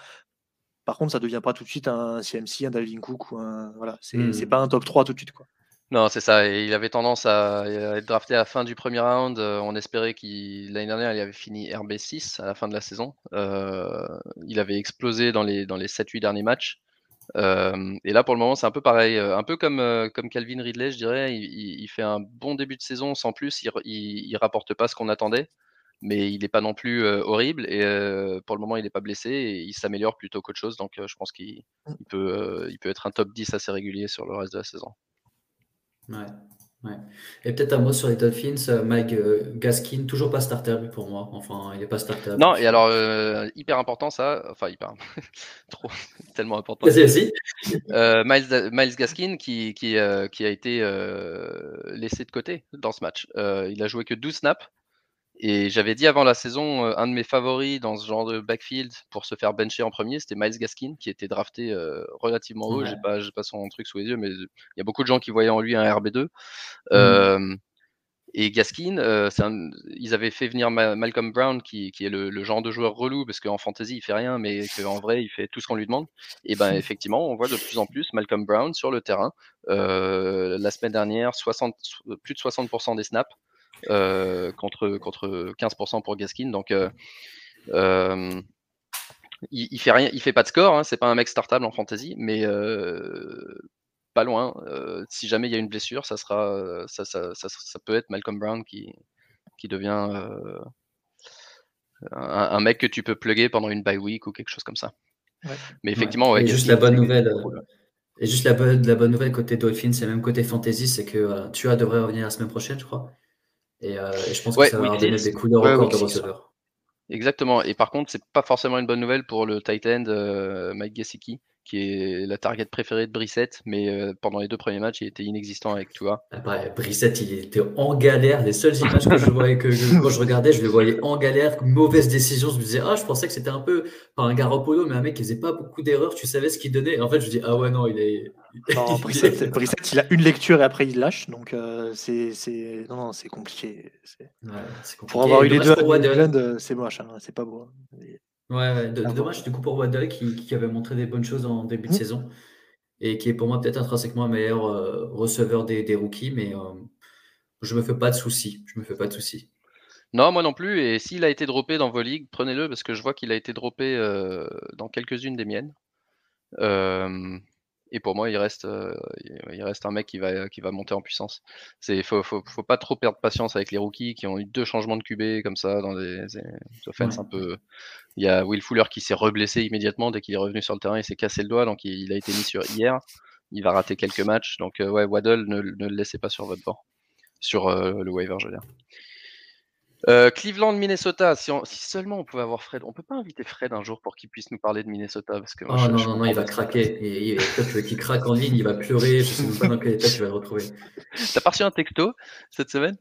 Par contre, ça devient pas tout de suite un CMC, un Dalvin Cook ou un. Voilà, c'est hmm. pas un top 3 tout de suite. Quoi. Non, c'est ça. Et il avait tendance à, être drafté à la fin du premier round. Euh, on espérait qu'il l'année dernière, il avait fini RB6 à la fin de la saison. il avait explosé dans les, dans les 7-8 derniers matchs et là, pour le moment, c'est un peu pareil. Un peu comme, comme Calvin Ridley, je dirais. Il, fait un bon début de saison sans plus. Il, il, rapporte pas ce qu'on attendait, mais il n'est pas non plus horrible. Et pour le moment, il n'est pas blessé et il s'améliore plutôt qu'autre chose. Donc, je pense qu'il mmh. peut, il peut être un top 10 assez régulier sur le reste de la saison. Ouais. Et peut-être un mot sur les Dolphins, euh, Mike euh, Gaskin, toujours pas starter pour moi. Enfin, il n'est pas starter. Non, et alors, euh, hyper important ça, enfin, hyper, [laughs] trop, [laughs] tellement important. Vas-y, Miles, Miles, Gaskin qui, qui, qui a été laissé de côté dans ce match. il a joué que 12 snaps Et j'avais dit avant la saison, un de mes favoris dans ce genre de backfield pour se faire bencher en premier, c'était Miles Gaskin, qui était drafté relativement haut. J'ai pas, pas son truc sous les yeux, mais il y a beaucoup de gens qui voyaient en lui un RB2. Mmh. Et Gaskin, euh, ils avaient fait venir Malcolm Brown, qui, est le, genre de joueur relou, parce qu'en fantasy, il fait rien, mais qu'en vrai, il fait tout ce qu'on lui demande. Et ben [laughs] effectivement, on voit de plus en plus Malcolm Brown sur le terrain. Euh, la semaine dernière, 60, plus de 60% des snaps euh, contre, contre 15% pour Gaskin. Donc, il, il, fait rien, il fait pas de score. Hein, c'est pas un mec startable en fantasy, mais pas loin. si jamais il y a une blessure, ça sera, ça, ça, ça, peut être Malcolm Brown qui, qui devient un, mec que tu peux plugger pendant une bye week ou quelque chose comme ça. Mais effectivement, et juste la bonne nouvelle. Et juste la bonne, la bonne nouvelle côté Dolphins et même côté fantasy, c'est que tu as devrait revenir la semaine prochaine, je crois. Et, je pense que ça va donner des coups de record de receveur. Exactement. Et par contre, c'est pas forcément une bonne nouvelle pour le tight end Mike Gesicki qui est la target préférée de Brissette, mais euh, pendant les deux premiers matchs, il était inexistant avec toi. Ah bah, Brissette, il était en galère. Les seules images que je voyais, que quand je regardais, je le voyais en galère, mauvaise décision. Je me disais, ah, je pensais que c'était un peu, pas un Garoppolo, mais un mec qui faisait pas beaucoup d'erreurs. Tu savais ce qu'il donnait. en fait, je me dis, ah ouais, non, il est. Non, [laughs] Brissette, il a une lecture et après il lâche. Donc, euh, c'est, c'est, non, non, c'est compliqué. Ouais, compliqué. Pour avoir eu les deux à c'est moche, hein, c'est pas beau. Hein. Ouais, dommage du coup pour Waddle qui, avait montré des bonnes choses en début de mmh. saison et qui est pour moi peut-être intrinsèquement un meilleur euh, receveur des, rookies, mais euh, je me fais pas de soucis. Je me fais pas de soucis. Non, moi non plus. Et s'il a été droppé dans vos ligues, prenez-le parce que je vois qu'il a été droppé euh, dans quelques-unes des miennes. Et pour moi, il reste, euh, il reste un mec qui va, qui va monter en puissance. Il faut, faut, faut, pas trop perdre patience avec les rookies qui ont eu deux changements de QB comme ça dans des, offenses un peu. Il y a Will Fuller qui s'est reblessé immédiatement dès qu'il est revenu sur le terrain. Il s'est cassé le doigt, donc il, a été mis sur hier. Il va rater quelques matchs. Donc, euh, ouais, Waddle, ne, ne, le laissez pas sur votre bord. Sur euh, le waiver, je veux dire. Euh, Cleveland, Minnesota. Si, seulement on pouvait avoir Fred. On peut pas inviter Fred un jour pour qu'il puisse nous parler de Minnesota parce que oh, non, non, non, il va craquer. Et, tu veux qu'il craque en ligne, il va pleurer. Je sais même pas dans quel état tu vas le retrouver. T'as pas reçu un texto cette semaine?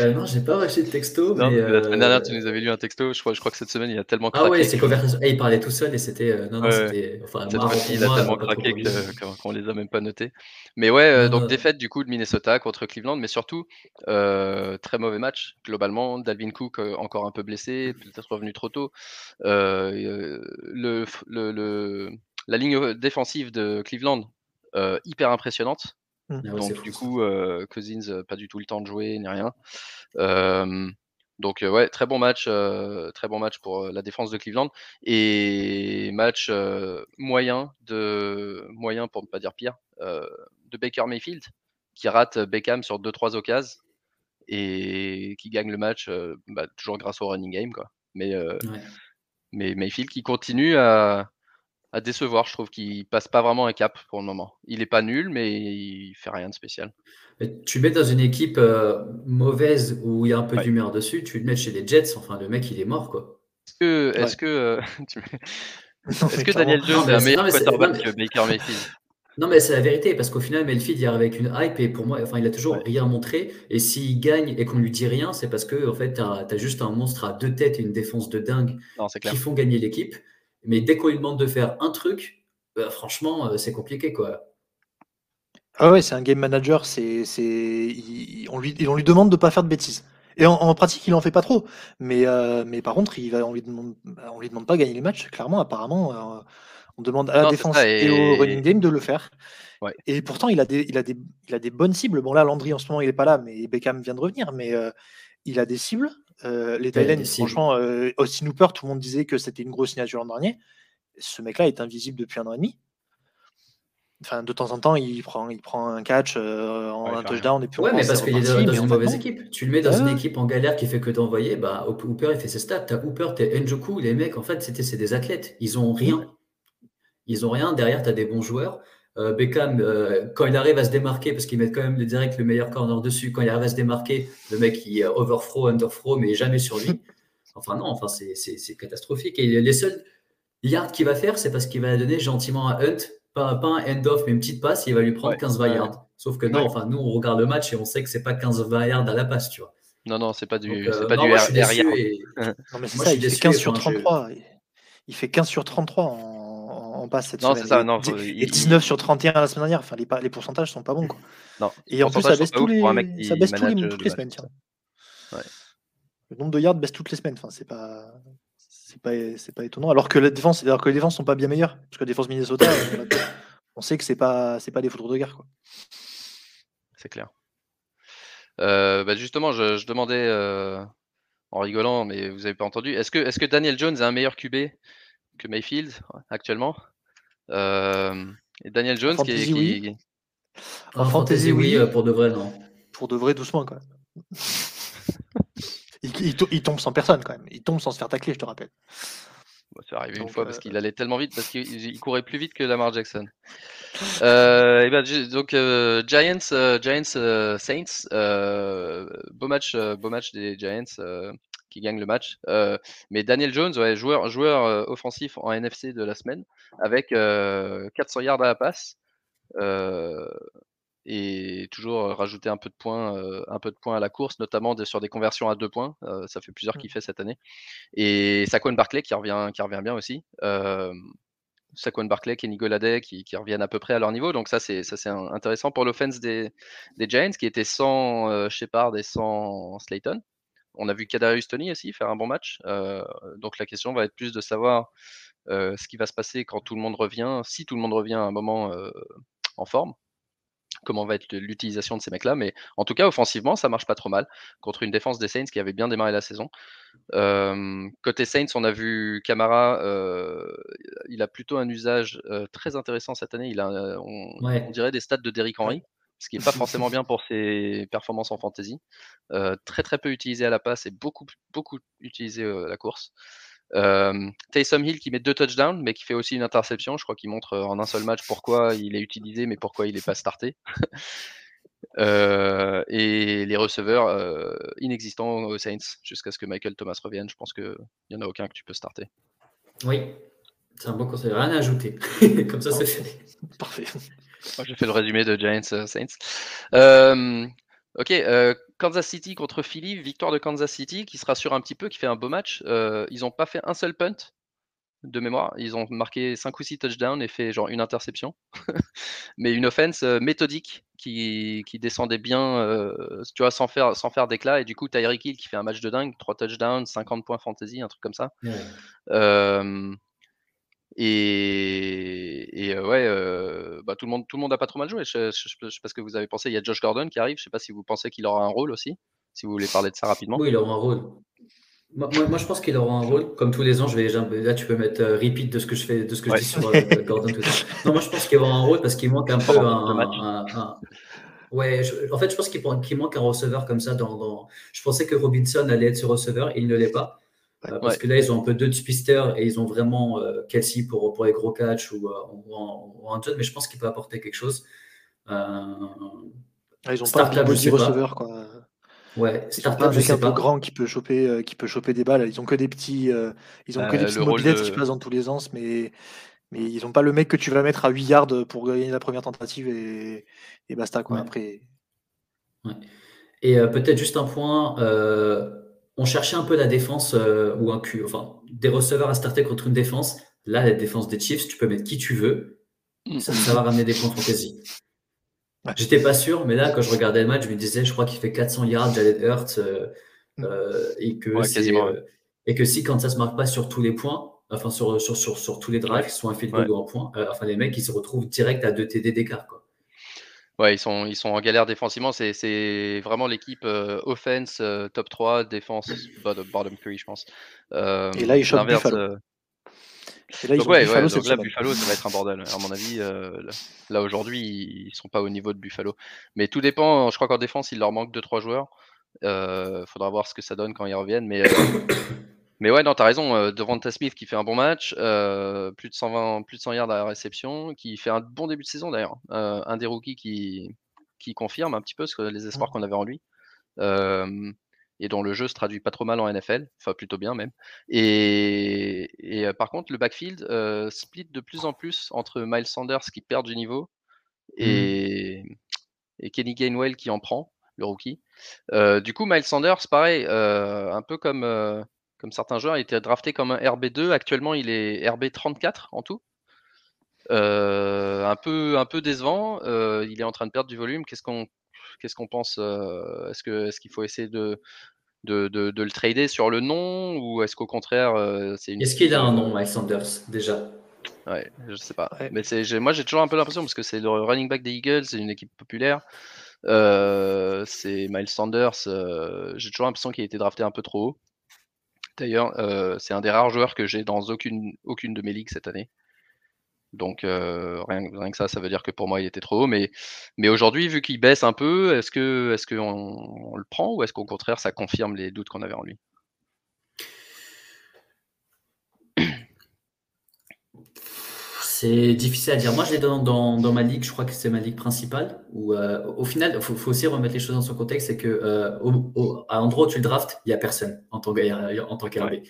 Euh, non, j'ai pas reçu de texto. mais La semaine dernière, tu nous avais lu un texto. Je crois, je crois que cette semaine, il a tellement craqué. Ah ouais, c'est conversation. il parlait tout seul et c'était. Euh, non, non, c'était. Enfin, cette il a tellement craqué qu'on les a même pas notés. Mais ouais, donc défaite du coup de Minnesota contre Cleveland, mais surtout très mauvais match globalement. Dalvin Cook encore un peu blessé, peut-être revenu trop tôt. le, le, la ligne défensive de Cleveland hyper impressionnante. Mmh. Ah donc du coup, Cousins pas du tout le temps de jouer ni rien. donc ouais, très bon match, très bon match pour la défense de Cleveland et match moyen de moyen pour ne pas dire pire de Baker Mayfield qui rate Beckham sur 2-3 occasions et qui gagne le match bah, toujours grâce au running game quoi. Mais mais Mayfield qui continue à à décevoir. Je trouve qu'il passe pas vraiment un cap pour le moment. Il est pas nul, mais il fait rien de spécial. tu mets dans une équipe euh, mauvaise où il y a un peu d'humeur dessus, tu le mets chez les Jets, enfin le mec il est mort quoi. Est-ce que, est-ce que, euh, [laughs] est-ce que Daniel Jones est un meilleur quarterback que Baker Mayfield? Non, mais c'est la vérité, parce qu'au final, Mayfield, il arrive avec une hype, et pour moi, enfin, il a toujours rien montré. Et s'il gagne et qu'on lui dit rien, c'est parce que, en fait, tu as, juste un monstre à deux têtes et une défense de dingue qui font gagner l'équipe. Mais dès qu'on lui demande de faire un truc, bah, franchement, euh, c'est compliqué, quoi. Ah ouais, c'est un game manager, c'est, on, lui, on lui demande de pas faire de bêtises. Et en, pratique, il en fait pas trop. Mais, euh, mais par contre, il va, on lui demande, on lui demande pas de gagner les matchs. Clairement, apparemment, euh, on demande à la défense et... au running game de le faire. Et pourtant, il a, des, il, a des, il a des bonnes cibles. Bon, là, Landry, en ce moment, il est pas là, mais Beckham vient de revenir. Mais il a des cibles. Euh, les Thailands, franchement, euh, Austin Hooper, tout le monde disait que c'était une grosse signature l'an dernier. Ce mec-là est invisible depuis un an et demi. Enfin, de temps en temps, il prend, il prend un catch euh, en un touchdown et puis Ouais, mais parce qu'il est dans, une mauvaise équipe. Tu le mets dans une équipe en galère qui fait que t'envoyer, bah Hooper il fait ses stats. T'as Hooper, t'es Njoku, les mecs, en fait, c'était c'est des athlètes. Ils ont rien. Ils ont rien. Derrière, tu as des bons joueurs. Euh, Beckham, euh, quand il arrive à se démarquer, parce qu'il met quand même le direct le meilleur corner dessus, quand il arrive à se démarquer, le mec il overthrow, underthrow, mais jamais sur lui. [laughs] Enfin non, enfin c'est catastrophique. Et les seuls yards qu'il va faire, c'est parce qu'il va donner gentiment à Hunt, pas, pas un end-off, mais une petite passe, et il va lui prendre 15-20 yards. Sauf que non, enfin nous on regarde le match et on sait que c'est pas 15-20 yards à la passe, tu vois. Non, non, c'est pas du, Donc, c'est euh, pas non, du moi, je suis déçu et [laughs] Non, mais c'est moi, ça, je suis il fait déçu. 15 sur enfin, je- 33. Il fait 15 sur 33 en, en, en passe cette Non, semaine. c'est ça, non, et, et il- 19 sur 31 la semaine dernière. Enfin, les, les pourcentages sont pas bons. Quoi. Non, Et en plus, ça baisse, tous les, ça baisse tous les, manage toutes le les semaines. tiens. Ouais. Le nombre de yards baisse toutes les semaines. Enfin, c'est pas, c'est pas, pas étonnant. Alors que la défense, alors que les défenses sont pas bien meilleures, parce que la défense Minnesota, [coughs] on, a- on sait que c'est pas, pas des foudres de guerre. C'est clair. Euh, bah, justement, je, je demandais euh, en rigolant, mais vous avez pas entendu. Est-ce que, est-ce que Daniel Jones est un meilleur QB que Mayfield actuellement Euh, et Daniel Jones qui, est- fantasy, qui- oui. En En fantasy, fantasy, oui, euh, pour de vrai, non. Pour de vrai, doucement quand même. il, il to- il tombe sans personne quand même. Il tombe sans se faire tacler, je te rappelle. Bon, c'est arrivé une fois parce euh, qu'il allait tellement vite, parce qu'il il courait plus vite que Lamar Jackson. [laughs] Euh, et ben, donc euh, Giants, euh, Giants euh, Saints, euh, beau match, euh, beau match des Giants euh, qui gagnent le match. Mais Daniel Jones, ouais, joueur, joueur offensif en NFC de la semaine, avec euh, 400 yards à la passe. Et toujours rajouter un peu de points, un peu de points à la course, notamment sur des conversions à deux points. Ça fait plusieurs Mm. qu'il fait cette année. Et Saquon Barclay qui revient, qui revient bien aussi. Saquon Barclay, Kenny Golladay qui, qui reviennent à peu près à leur niveau. Donc ça c'est ça c'est un- intéressant pour l'offense des, des Giants qui était sans euh, Shepard et sans Slayton. On a vu Kadarius Tony aussi faire un bon match. Euh, donc la question va être plus de savoir euh, ce qui va se passer quand tout le monde revient, si tout le monde revient à un moment euh, en forme comment va être l'utilisation de ces mecs-là. Mais en tout cas, offensivement, ça marche pas trop mal contre une défense des Saints qui avait bien démarré la saison. Côté Saints, on a vu Camara, il a plutôt un usage très intéressant cette année. Il a, on, Ouais. on dirait des stats de Derrick Henry, ce qui n'est pas [laughs] forcément bien pour ses performances en fantasy. Euh, très très peu utilisé à la passe et beaucoup beaucoup utilisé euh, à la course. Euh, Taysom Hill qui met deux touchdowns, mais qui fait aussi une interception. Je crois qu'il montre en un seul match pourquoi il est utilisé, mais pourquoi il n'est pas starté. [laughs] Euh, et les receveurs euh, inexistants aux Saints jusqu'à ce que Michael Thomas revienne. Je pense qu'il n'y en a aucun que tu peux starter. Oui, c'est un bon conseil. Rien à ajouter. [laughs] Comme ça, c'est fait. Parfait. Moi, j'ai fait le résumé de Giants euh, Saints. Euh, ok, euh, Kansas City contre Philly, victoire de Kansas City qui se rassure un petit peu, qui fait un beau match. Euh, ils n'ont pas fait un seul punt de mémoire. Ils ont marqué 5 ou 6 touchdowns et fait genre une interception. [laughs] Mais une offense euh, méthodique qui, qui descendait bien, euh, tu vois, sans faire, sans faire d'éclat. Et du coup, Tyreek Hill qui fait un match de dingue, 3 touchdowns, 50 points fantasy, un truc comme ça. Ouais. Euh, et, et, euh, ouais, euh, bah, tout le monde, tout le monde a pas trop mal joué. Je, je, je sais pas ce que vous avez pensé. Il y a Josh Gordon qui arrive. Je sais pas si vous pensez qu'il aura un rôle aussi. Si vous voulez parler de ça rapidement. Oui, il aura un rôle. Moi, moi, moi, je pense qu'il aura un rôle. Comme tous les ans, je vais là, tu peux mettre euh, repeat de ce que je fais, de ce que Ouais. je dis sur Gordon tout. Non, moi, je pense qu'il aura un rôle parce qu'il manque un [laughs] peu un, match. un- un- Ouais, je- en fait, je pense qu'il manque un receveur comme ça. Dans, dans- Je pensais que Robinson allait être ce receveur, il ne l'est pas. Parce Ouais. que là, ils ont un peu deux pisteurs et ils ont vraiment euh, Kelsey pour, pour les gros catchs ou, euh, ou, en- ou en mais je pense qu'il peut apporter quelque chose. Euh, Ah, ils ont pas un receveur. Quoi. ouais, Ils ont pas un je mec sais un peu pas. grand qui peut choper, euh, qui peut choper des balles. Ils ont que des petits, euh, ils ont que des petites mobilettes de- qui passent dans tous les sens, mais mais ils ont pas le mec que tu vas mettre à 8 yards pour gagner la première tentative et, et basta quoi. Ouais. Après, Et euh, peut-être juste un point, euh, on cherchait un peu la défense euh, ou un Q, enfin des receveurs à starter contre une défense. Là, la défense des Chiefs, tu peux mettre qui tu veux, Mm. ça, ça va ramener des points fantasy. J'étais pas sûr, mais là, quand je regardais le match, je me disais, je crois qu'il fait 400 yards, Jalen Hurts, euh, Mm. euh, et que Ouais, c'est, quasiment, ouais. et que si quand ça se marque pas sur tous les points, enfin sur sur sur, sur tous les drives, sont un field goal Ouais. ou un point, euh, enfin les mecs ils se retrouvent direct à 2 TD d'écart quoi. Ouais, ils sont, ils sont en galère défensivement. C'est, c'est vraiment l'équipe euh, offense euh, top 3, défense [clears throat] bottom, bottom 3, je pense. Euh, Et là, ils chopent Buffalo. et là ils donc ouais, Buffalo ouais, donc là. Buffalo, ça va être un bordel. À mon avis, là, aujourd'hui, ils sont pas au niveau de Buffalo. Mais tout dépend. Je crois qu'en défense, il leur manque 2-3 joueurs. Euh, faudra voir ce que ça donne quand ils reviennent. Mais, mais ouais, non, t'as raison. Euh, Devonta Smith qui fait un bon match, euh, plus de 120, plus de 100 yards à la réception, qui fait un bon début de saison d'ailleurs. Euh, un des rookies qui, qui confirme un petit peu ce que, les espoirs qu'on avait en lui. Euh, et dont le jeu se traduit pas trop mal en NFL, enfin plutôt bien même. Et, et, par contre, le backfield split de plus en plus entre Miles Sanders qui perd du niveau et, et Kenny Gainwell qui en prend. le rookie. du coup, Miles Sanders, pareil, un peu comme, comme certains joueurs, il était drafté comme un RB2. Actuellement, il est RB34 en tout. un, peu, un peu décevant. il est en train de perdre du volume. Qu'est-ce qu'on qu'est-ce qu'on pense Est-ce que est-ce qu'il faut essayer de, de, de, le trader sur le nom ou est-ce qu'au contraire c'est une Est-ce qu'il a un nom, Miles Sanders déjà? Ouais, je sais pas. Mais c'est, moi j'ai toujours un peu l'impression parce que c'est le running back des Eagles, c'est une équipe populaire. c'est Miles Sanders. j'ai toujours l'impression qu'il a été drafté un peu trop haut. D'ailleurs, c'est un des rares joueurs que j'ai dans aucune, de mes ligues cette année. Donc rien, que ça, ça veut dire que pour moi il était trop haut. Mais, mais aujourd'hui, vu qu'il baisse un peu, est-ce que est-ce qu'on on le prend ou est-ce qu'au contraire ça confirme les doutes qu'on avait en lui? C'est difficile à dire. Moi, je l'ai dans, dans, ma ligue, je crois que c'est ma ligue principale. Où, euh, au final, il faut, aussi remettre les choses dans son contexte c'est que euh, à l'endroit où tu le drafts, il n'y a personne en tant qu'RB.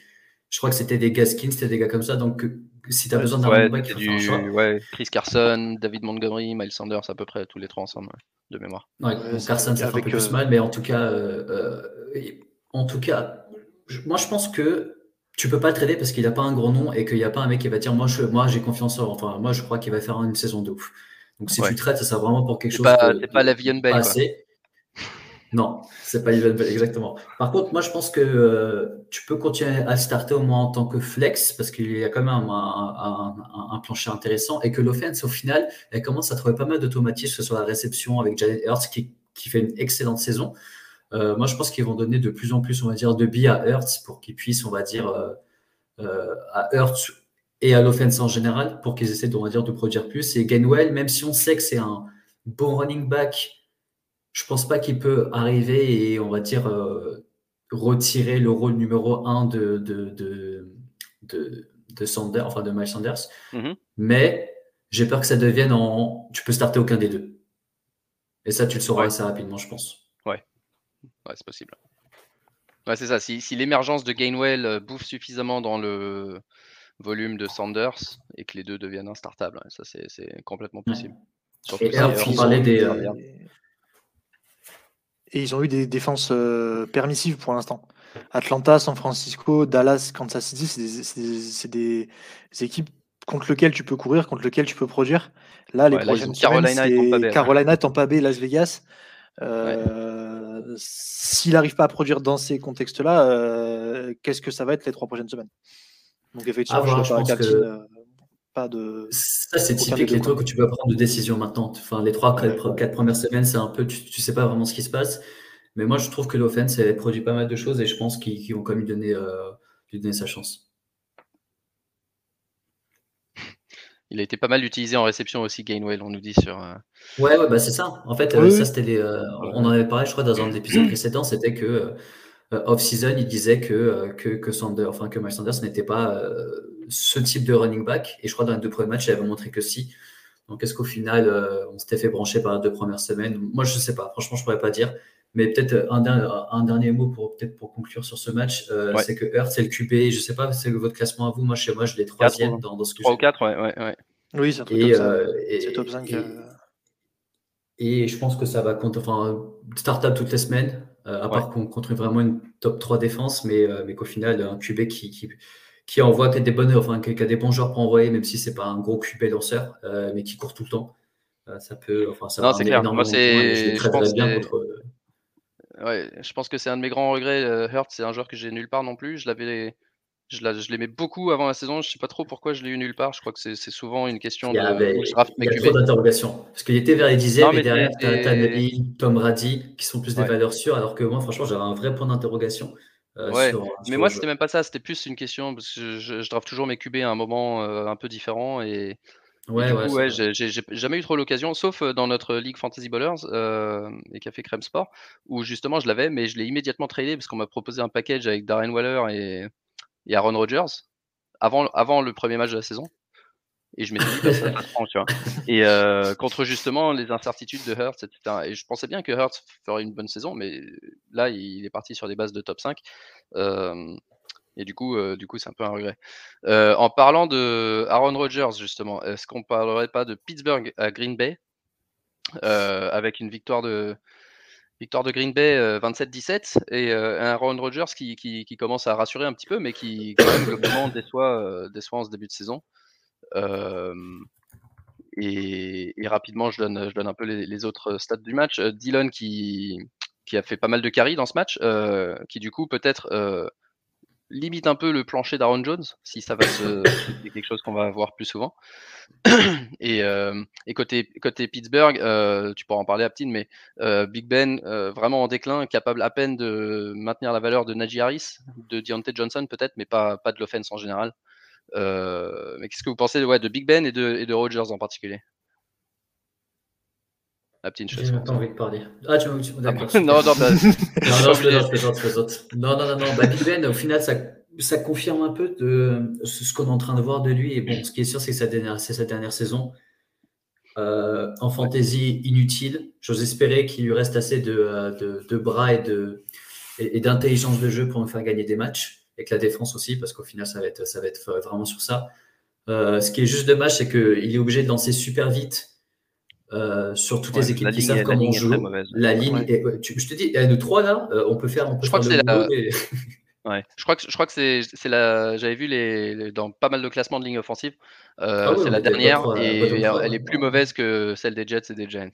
Je crois que c'était des Gaskins, c'était des gars comme ça. Donc, si tu as besoin d'un ouais, du, choix. Ouais, Chris Carson, David Montgomery, Miles Sanders, à peu près tous les trois ensemble, de mémoire. Ouais, Carson, ça fait un peu plus mal, mais en tout cas, euh, en tout cas, moi, je pense que tu peux pas trader parce qu'il n'a pas un gros nom et qu'il n'y a pas un mec qui va dire moi je, moi j'ai confiance en enfin moi je crois qu'il va faire une saison de ouf. Donc si tu traites, ça sera vraiment pour quelque chose. C'est pas la Vion Bell. Non, c'est pas Bell, exactement. Par contre, moi je pense que euh, tu peux continuer à starter au moins en tant que flex parce qu'il y a quand même un, un, plancher intéressant et que l'offense au final elle commence à trouver pas mal d'automatisme sur la réception avec Janet Hurts qui, qui fait une excellente saison. Euh, moi, je pense qu'ils vont donner de plus en plus, on va dire, de billes à Hertz pour qu'ils puissent, on va dire, euh, euh, à Hertz et à l'offense en général pour qu'ils essaient, on va dire, de produire plus. Et Gainwell, même si on sait que c'est un bon running back, je pense pas qu'il peut arriver et, on va dire, retirer le rôle numéro un de, de, de, de, Sanders, enfin de Miles Sanders. Mm-hmm. Mais j'ai peur que ça devienne en. Tu peux starter aucun des deux. Et ça, tu le sauras assez rapidement, je pense. Ouais, c'est possible. Ouais, c'est ça. Si, l'émergence de Gainwell euh, bouffe suffisamment dans le volume de Sanders et que les deux deviennent instartables, ça c'est complètement possible. Et, des. Euh, et ils ont eu des défenses euh, permissives pour l'instant. Atlanta, San Francisco, Dallas, Kansas City, c'est des, équipes contre lesquelles tu peux courir, contre lesquelles tu peux produire. Là, les prochaines Carolina, semaines, Carolina, Tampa Bay, Las Vegas. Euh, s'il n'arrive pas à produire dans ces contextes-là, euh, qu'est-ce que ça va être les trois prochaines semaines? Donc effectivement, je, pense que... Euh, pas de. Ça, c'est typique les trucs que tu peux prendre de décision maintenant. Enfin, les trois, quatre, premières semaines, c'est un peu, tu, ne sais pas vraiment ce qui se passe. Mais moi, je trouve que l'offense, elle produit pas mal de choses et je pense qu'ils vont quand même lui donner, lui donner sa chance. Il a été pas mal utilisé en réception aussi, Gainwell, on nous dit sur. Euh, ouais, ouais bah c'est ça. En fait, euh, ça, c'était euh, on en avait parlé, je crois, dans un épisode précédent, c'était que off-season, il disait que, que, que, Sander, enfin, que Miles Sanders n'était pas ce type de running back. Et je crois, dans les deux premiers matchs, il avait montré que si. Donc, est-ce qu'au final, on s'était fait brancher par les deux premières semaines? Moi, je ne sais pas. Franchement, je ne pourrais pas dire. Mais peut-être un, un, dernier mot pour peut-être pour conclure sur ce match, c'est que Hurt, c'est le QB. Je sais pas, c'est votre classement à vous. Moi, chez moi, je l'ai troisième dans, dans ce que 3 ou 4, ouais, ouais, ouais. Oui, c'est et, euh, et, top 5. Euh. Et, je pense que ça va compter. Enfin, start-up toutes les semaines, euh, à part qu'on contre vraiment une top 3 défense, mais, mais qu'au final, un QB qui, qui, qui envoie des bonnes, enfin, qui a des bons joueurs pour envoyer, même si c'est pas un gros QB lanceur, mais qui court tout le temps. ça peut. Enfin, ça non, c'est clair. Moi, c'est. Je, pense bien contre. Ouais, je pense que c'est un de mes grands regrets. Hurt, c'est un joueur que j'ai nulle part non plus. Je l'avais je l'aimais beaucoup avant la saison. Je sais pas trop pourquoi je l'ai eu nulle part. Je crois que c'est souvent une question il y avait, de. il y a trop d'interrogations. Parce qu'il était vers les dixièmes et derrière, tu as, Tom Brady qui sont plus des valeurs sûres. Alors que moi, franchement, j'avais un vrai point d'interrogation. Euh, ouais, mais moi, c'était même pas ça. C'était plus une question. Parce que je, je, draft toujours mes QB à un moment euh, un peu différent. Et, Ouais, ouais, ouais j'ai jamais eu trop l'occasion, sauf euh, dans notre Ligue Fantasy Ballers euh, et Café Crème Sport, où justement je l'avais, mais je l'ai immédiatement tradé parce qu'on m'a proposé un package avec Darren Waller et, et Aaron Rodgers avant, avant le premier match de la saison. Et je m'étais dit, bah, ça prend, [laughs] tu vois. Et euh, contre justement les incertitudes de Hurts, etc. Et je pensais bien que Hurts ferait une bonne saison, mais là, il est parti sur des bases de top 5. Euh, et du coup, euh, du coup, c'est un peu un regret. en parlant de Aaron Rodgers, justement, est-ce qu'on parlerait pas de Pittsburgh à Green Bay? Avec une victoire de, Victoire de Green Bay 27-17 et un Aaron Rodgers qui, qui, commence à rassurer un petit peu, mais qui quand même globalement déçoit, déçoit en ce début de saison. Et, rapidement, je donne, je donne un peu les, autres stats du match. Dylan qui, qui a fait pas mal de carry dans ce match, qui du coup peut-être limite un peu le plancher d'Aaron Jones, si ça va se. [laughs] c'est quelque chose qu'on va voir plus souvent. [clears throat] et, euh, et côté, côté Pittsburgh, euh, tu pourras en parler à Ptine, mais euh, Big Ben vraiment en déclin, capable à peine de maintenir la valeur de Najee Harris, de Deontay Johnson peut-être, mais pas, pas de l'offense en général. mais qu'est-ce que vous pensez ouais, de Big Ben et de, et de Rogers en particulier? La petite chose. J'ai pas envie de parler. Ah, tu veux D'accord. [laughs] non, non, bah, [laughs] non, non, je Non, non, non, non. Bah, Big Ben, au final, ça, ça confirme un peu de ce qu'on est en train de voir de lui. Et bon, ce qui est sûr, c'est que sa dernière, c'est sa dernière saison. Euh, en fantasy inutile. J'ose espérer qu'il lui reste assez de, euh, de, de bras et, de, et, d'intelligence de jeu pour nous faire gagner des matchs. Et que la défense aussi, parce qu'au final, ça va être, ça va être vraiment sur ça. Euh, ce qui est juste dommage, c'est qu'il est obligé de lancer super vite euh, sur toutes les équipes qui savent comment on joue. La ligne, je te dis, il y a nous trois là, euh, on peut faire. On peut je, crois que c'est la... [laughs] ouais. je crois que je crois que c'est c'est la. J'avais vu les, dans pas mal de classements de ligne offensive. Euh, ah c'est la dernière et elle est plus mauvaise que celle des Jets et des Giants.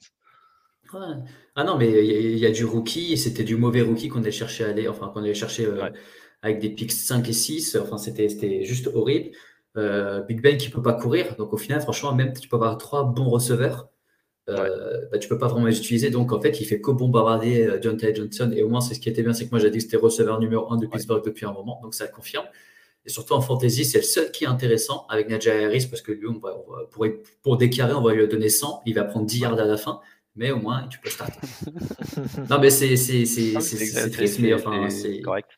Ah non, mais il y, a du rookie et c'était du mauvais rookie qu'on allait chercher à aller, enfin qu'on allait chercher avec des picks 5 et 6. Enfin, c'était juste horrible. Big Ben qui peut pas courir, donc au final, franchement, même tu peux avoir trois bons receveurs euh, bah, tu peux pas vraiment les utiliser. Donc, en fait, il fait que bombarder euh, John T. Johnson. Et au moins, c'est ce qui était bien, c'est que moi, j'ai dit que c'était receveur numéro 1 de Pittsburgh depuis un moment. Donc, ça confirme. Et surtout en fantasy, c'est le seul qui est intéressant avec Najee Harris parce que lui, on va, pour, pour déclarer, on va lui donner 100. Il va prendre 10 yards à la fin. Mais au moins, tu peux starter. [laughs] non, mais c'est triste, mais enfin, c'est correct.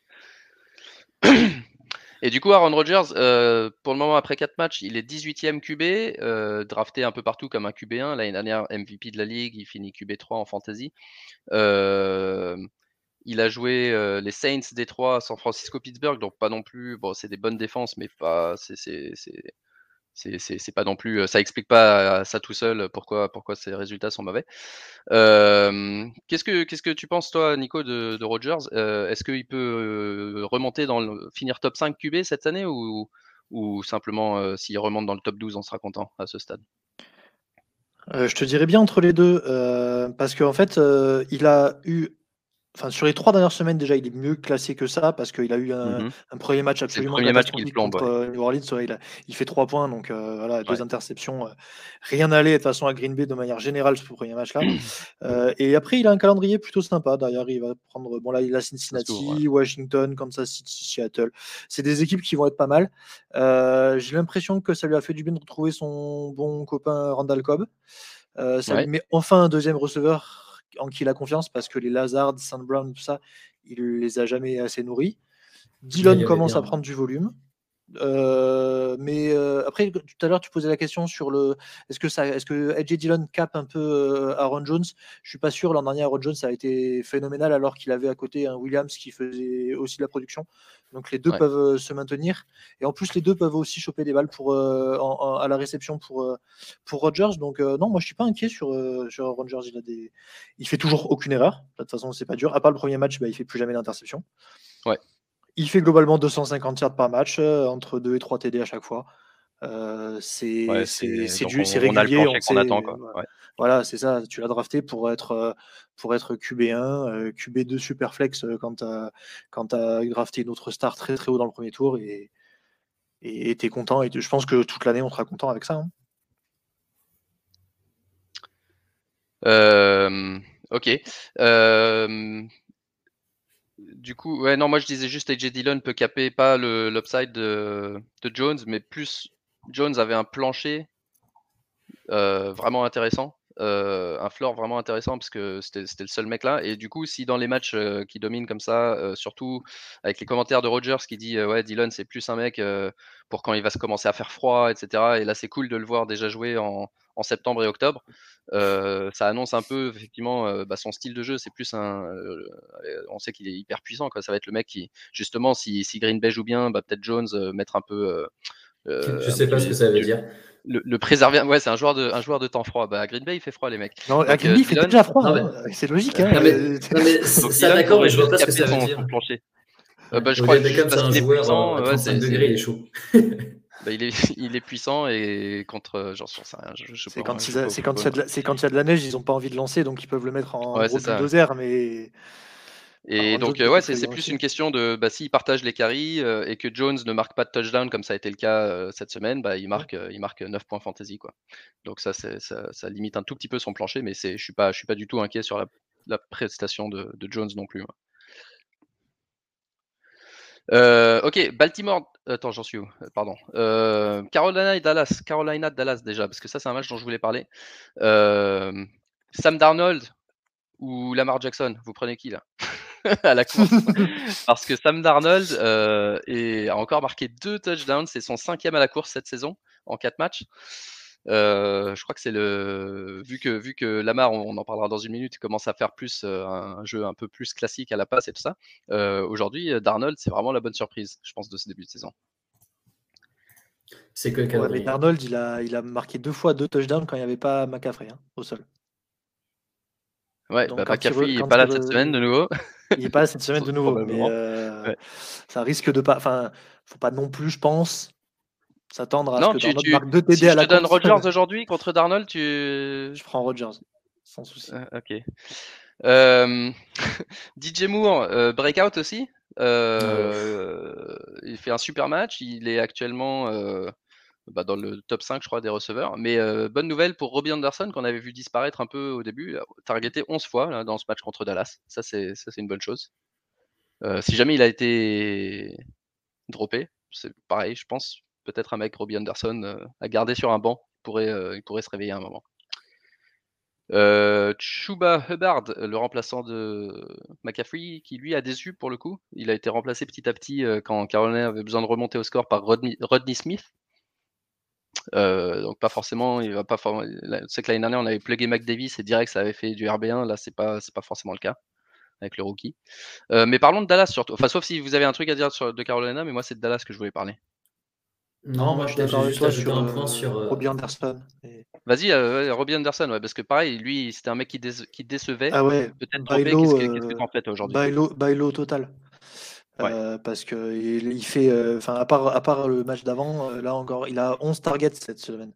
Et du coup, Aaron Rodgers, euh, pour le moment, après 4 matchs, il est 18e QB, euh, drafté un peu partout comme un QB1. L'année dernière, MVP de la ligue, il finit QB3 en fantasy. Euh, il a joué les Saints Détroit, San Francisco, Pittsburgh, donc pas non plus. Bon, c'est des bonnes défenses, mais pas. C'est c'est pas non plus, ça explique pas ça tout seul pourquoi, pourquoi ces résultats sont mauvais. qu'est-ce que qu'est-ce que tu penses toi, Nico, de, de Rogers Est-ce qu'il peut remonter dans le, finir top 5 QB cette année ou, ou simplement s'il remonte dans le top 12, on sera content à ce stade? Je te dirais bien entre les deux parce qu'en fait, il a eu Enfin, sur les trois dernières semaines, déjà, il est mieux classé que ça parce qu'il a eu un, mmh premier match absolument premier match contre euh, New Orleans. il, fait trois points, donc euh, voilà, deux interceptions. Euh, rien n'allait de toute façon à Green Bay de manière générale ce premier match-là. [clears throat] et après, il a un calendrier plutôt sympa. D'ailleurs, il va prendre. Bon, là, il a Cincinnati, Washington, Kansas City, Seattle. C'est des équipes qui vont être pas mal. J'ai l'impression que ça lui a fait du bien de retrouver son bon copain Randall Cobb. ça lui met enfin un deuxième receveur en qui il a confiance parce que les Lazard, Saint Brown, tout ça, il les a jamais assez nourris. Dylan commence à prendre du volume. Euh, mais euh, après, tout à l'heure, tu posais la question sur le est-ce que ça, est-ce que AJ Dillon cap un peu euh, Aaron Jones? Je suis pas sûr. L'an dernier, Aaron Jones a été phénoménal alors qu'il avait à côté un Williams qui faisait aussi de la production. Donc les deux peuvent se maintenir et en plus les deux peuvent aussi choper des balles pour à la réception pour pour Rodgers. Donc non, moi je suis pas inquiet sur sur Rodgers. Il a des, il fait toujours aucune erreur. De toute façon, c'est pas dur. À part le premier match, bah, il fait plus jamais d'interception. Ouais. Il fait globalement 250 yards par match, euh, entre 2 et 3 TD à chaque fois. Euh, c'est ouais, régulier. On, qu'on attend. Quoi. Voilà, c'est ça. Tu l'as drafté pour être, euh, pour être QB1, QB2 Superflex quand tu as, drafté une autre star très très haut dans le premier tour et tu es content. Et je pense que toute l'année, on sera content avec ça. Hein. ok. Du coup, ouais, non, moi je disais juste AJ Dillon peut caper pas l'upside de, de, Jones, mais plus Jones avait un plancher euh, vraiment intéressant, euh, un floor vraiment intéressant parce que c'était le seul mec là. Et du coup, si dans les matchs euh, qui dominent comme ça, surtout avec les commentaires de Rogers qui dit ouais, Dillon c'est plus un mec pour quand il va se commencer à faire froid, etc. Et là, c'est cool de le voir déjà jouer en, en septembre et octobre. Euh, ça annonce un peu effectivement euh, bah, son style de jeu. C'est plus un, euh, on sait qu'il est hyper puissant. Quoi. Ça va être le mec qui, justement, si, si Green Bay joue bien, bah, peut-être Jones mettre un peu Euh, je sais pas ce que ça veut dire. Le, préserver, ouais, c'est un joueur de un joueur de temps froid. Bah, à Green Bay, il fait froid, les mecs. Non, à Green Bay, il fait déjà froid. Hein. C'est logique. Hein. mais, [laughs] ça d'accord, mais je vois pas ce que ça veut dire. Euh, bah, je crois que c'est un joueur à 35 degrés, il est chaud. [laughs] Bah, il, est, [laughs] il, est, puissant et contre. Genre, sais rien. C'est quand, il quand, il y a de la neige, ils n'ont pas envie de lancer, donc ils peuvent le mettre en ouais, gros bulldozer, mais. Et donc, ouais, c'est plus une question de bah, s'il partage les carries et que Jones ne marque pas de touchdown comme ça a été le cas cette semaine, bah, il, marque, il marque 9 points fantasy. Quoi. Donc, ça, ça, ça, limite un tout petit peu son plancher, mais je ne suis, pas, je suis pas du tout inquiet sur la, la prestation de, de, Jones non plus. Euh, ok, Baltimore. Attends, j'en suis où? Pardon. Euh, Carolina et Dallas. Carolina, Dallas déjà, parce que ça, c'est un match dont je voulais parler. Euh, Sam Darnold ou Lamar Jackson Vous prenez qui là [laughs] à la course [laughs] Parce que Sam Darnold a encore marqué deux touchdowns. C'est son cinquième à la course cette saison en quatre matchs. Euh, je crois que c'est le vu que vu que Lamar, on, en parlera dans une minute, commence à faire plus euh, un jeu un peu plus classique à la passe et tout ça. Euh, aujourd'hui, Darnold, c'est vraiment la bonne surprise, je pense, de ce début de saison. C'est que ouais, Darnold, il a, il a marqué deux fois deux touchdowns quand il n'y avait pas McCaffrey hein, au sol. Ouais, bah, McCaffrey n'est [laughs] pas là cette semaine de nouveau. il n'est pas là cette semaine de nouveau, mais ça risque de pas. Enfin, faut pas non plus, je pense, s'attendre à non, ce que tu, tu, marque 2 TD si à la je te donne Rogers [laughs] aujourd'hui contre Darnold, tu. Je prends Rogers, sans souci. Euh, ok. Euh, [laughs] DJ Moore, euh, breakout aussi. Euh, il fait un super match. Il est actuellement bah, dans le top 5, je crois, des receveurs. Mais bonne nouvelle pour Robbie Anderson, qu'on avait vu disparaître un peu au début. Targeté 11 fois là, dans ce match contre Dallas. Ça, c'est une bonne chose. si jamais il a été droppé, c'est pareil, je pense peut-être un mec, Robbie Anderson, euh, à garder sur un banc. Il pourrait, euh, pourrait se réveiller à un moment. Euh, Chuba Hubbard, le remplaçant de McCaffrey, qui lui a déçu pour le coup. Il a été remplacé petit à petit quand Carolina avait besoin de remonter au score par Rodney, Smith. donc pas forcément, il va pas. C'est que l'année dernière on avait plugué McDavis et direct ça avait fait du RB1. Là c'est pas c'est pas forcément le cas avec le rookie. mais parlons de Dallas surtout. Enfin sauf si vous avez un truc à dire sur, de Carolina, mais moi c'est de Dallas que je voulais parler. Non, moi je suis d'accord avec toi sur un point sur euh, Robbie Anderson. Vas-y, euh, Robbie Anderson, ouais, parce que pareil, lui, c'était un mec qui, qui décevait. Ah ouais. Peut-être Qu'est-ce que tu en fais aujourd'hui? Bailo, Bailo total. Euh, parce que il, fait, enfin, à part, à part le match d'avant, là encore, il a 11 targets cette semaine.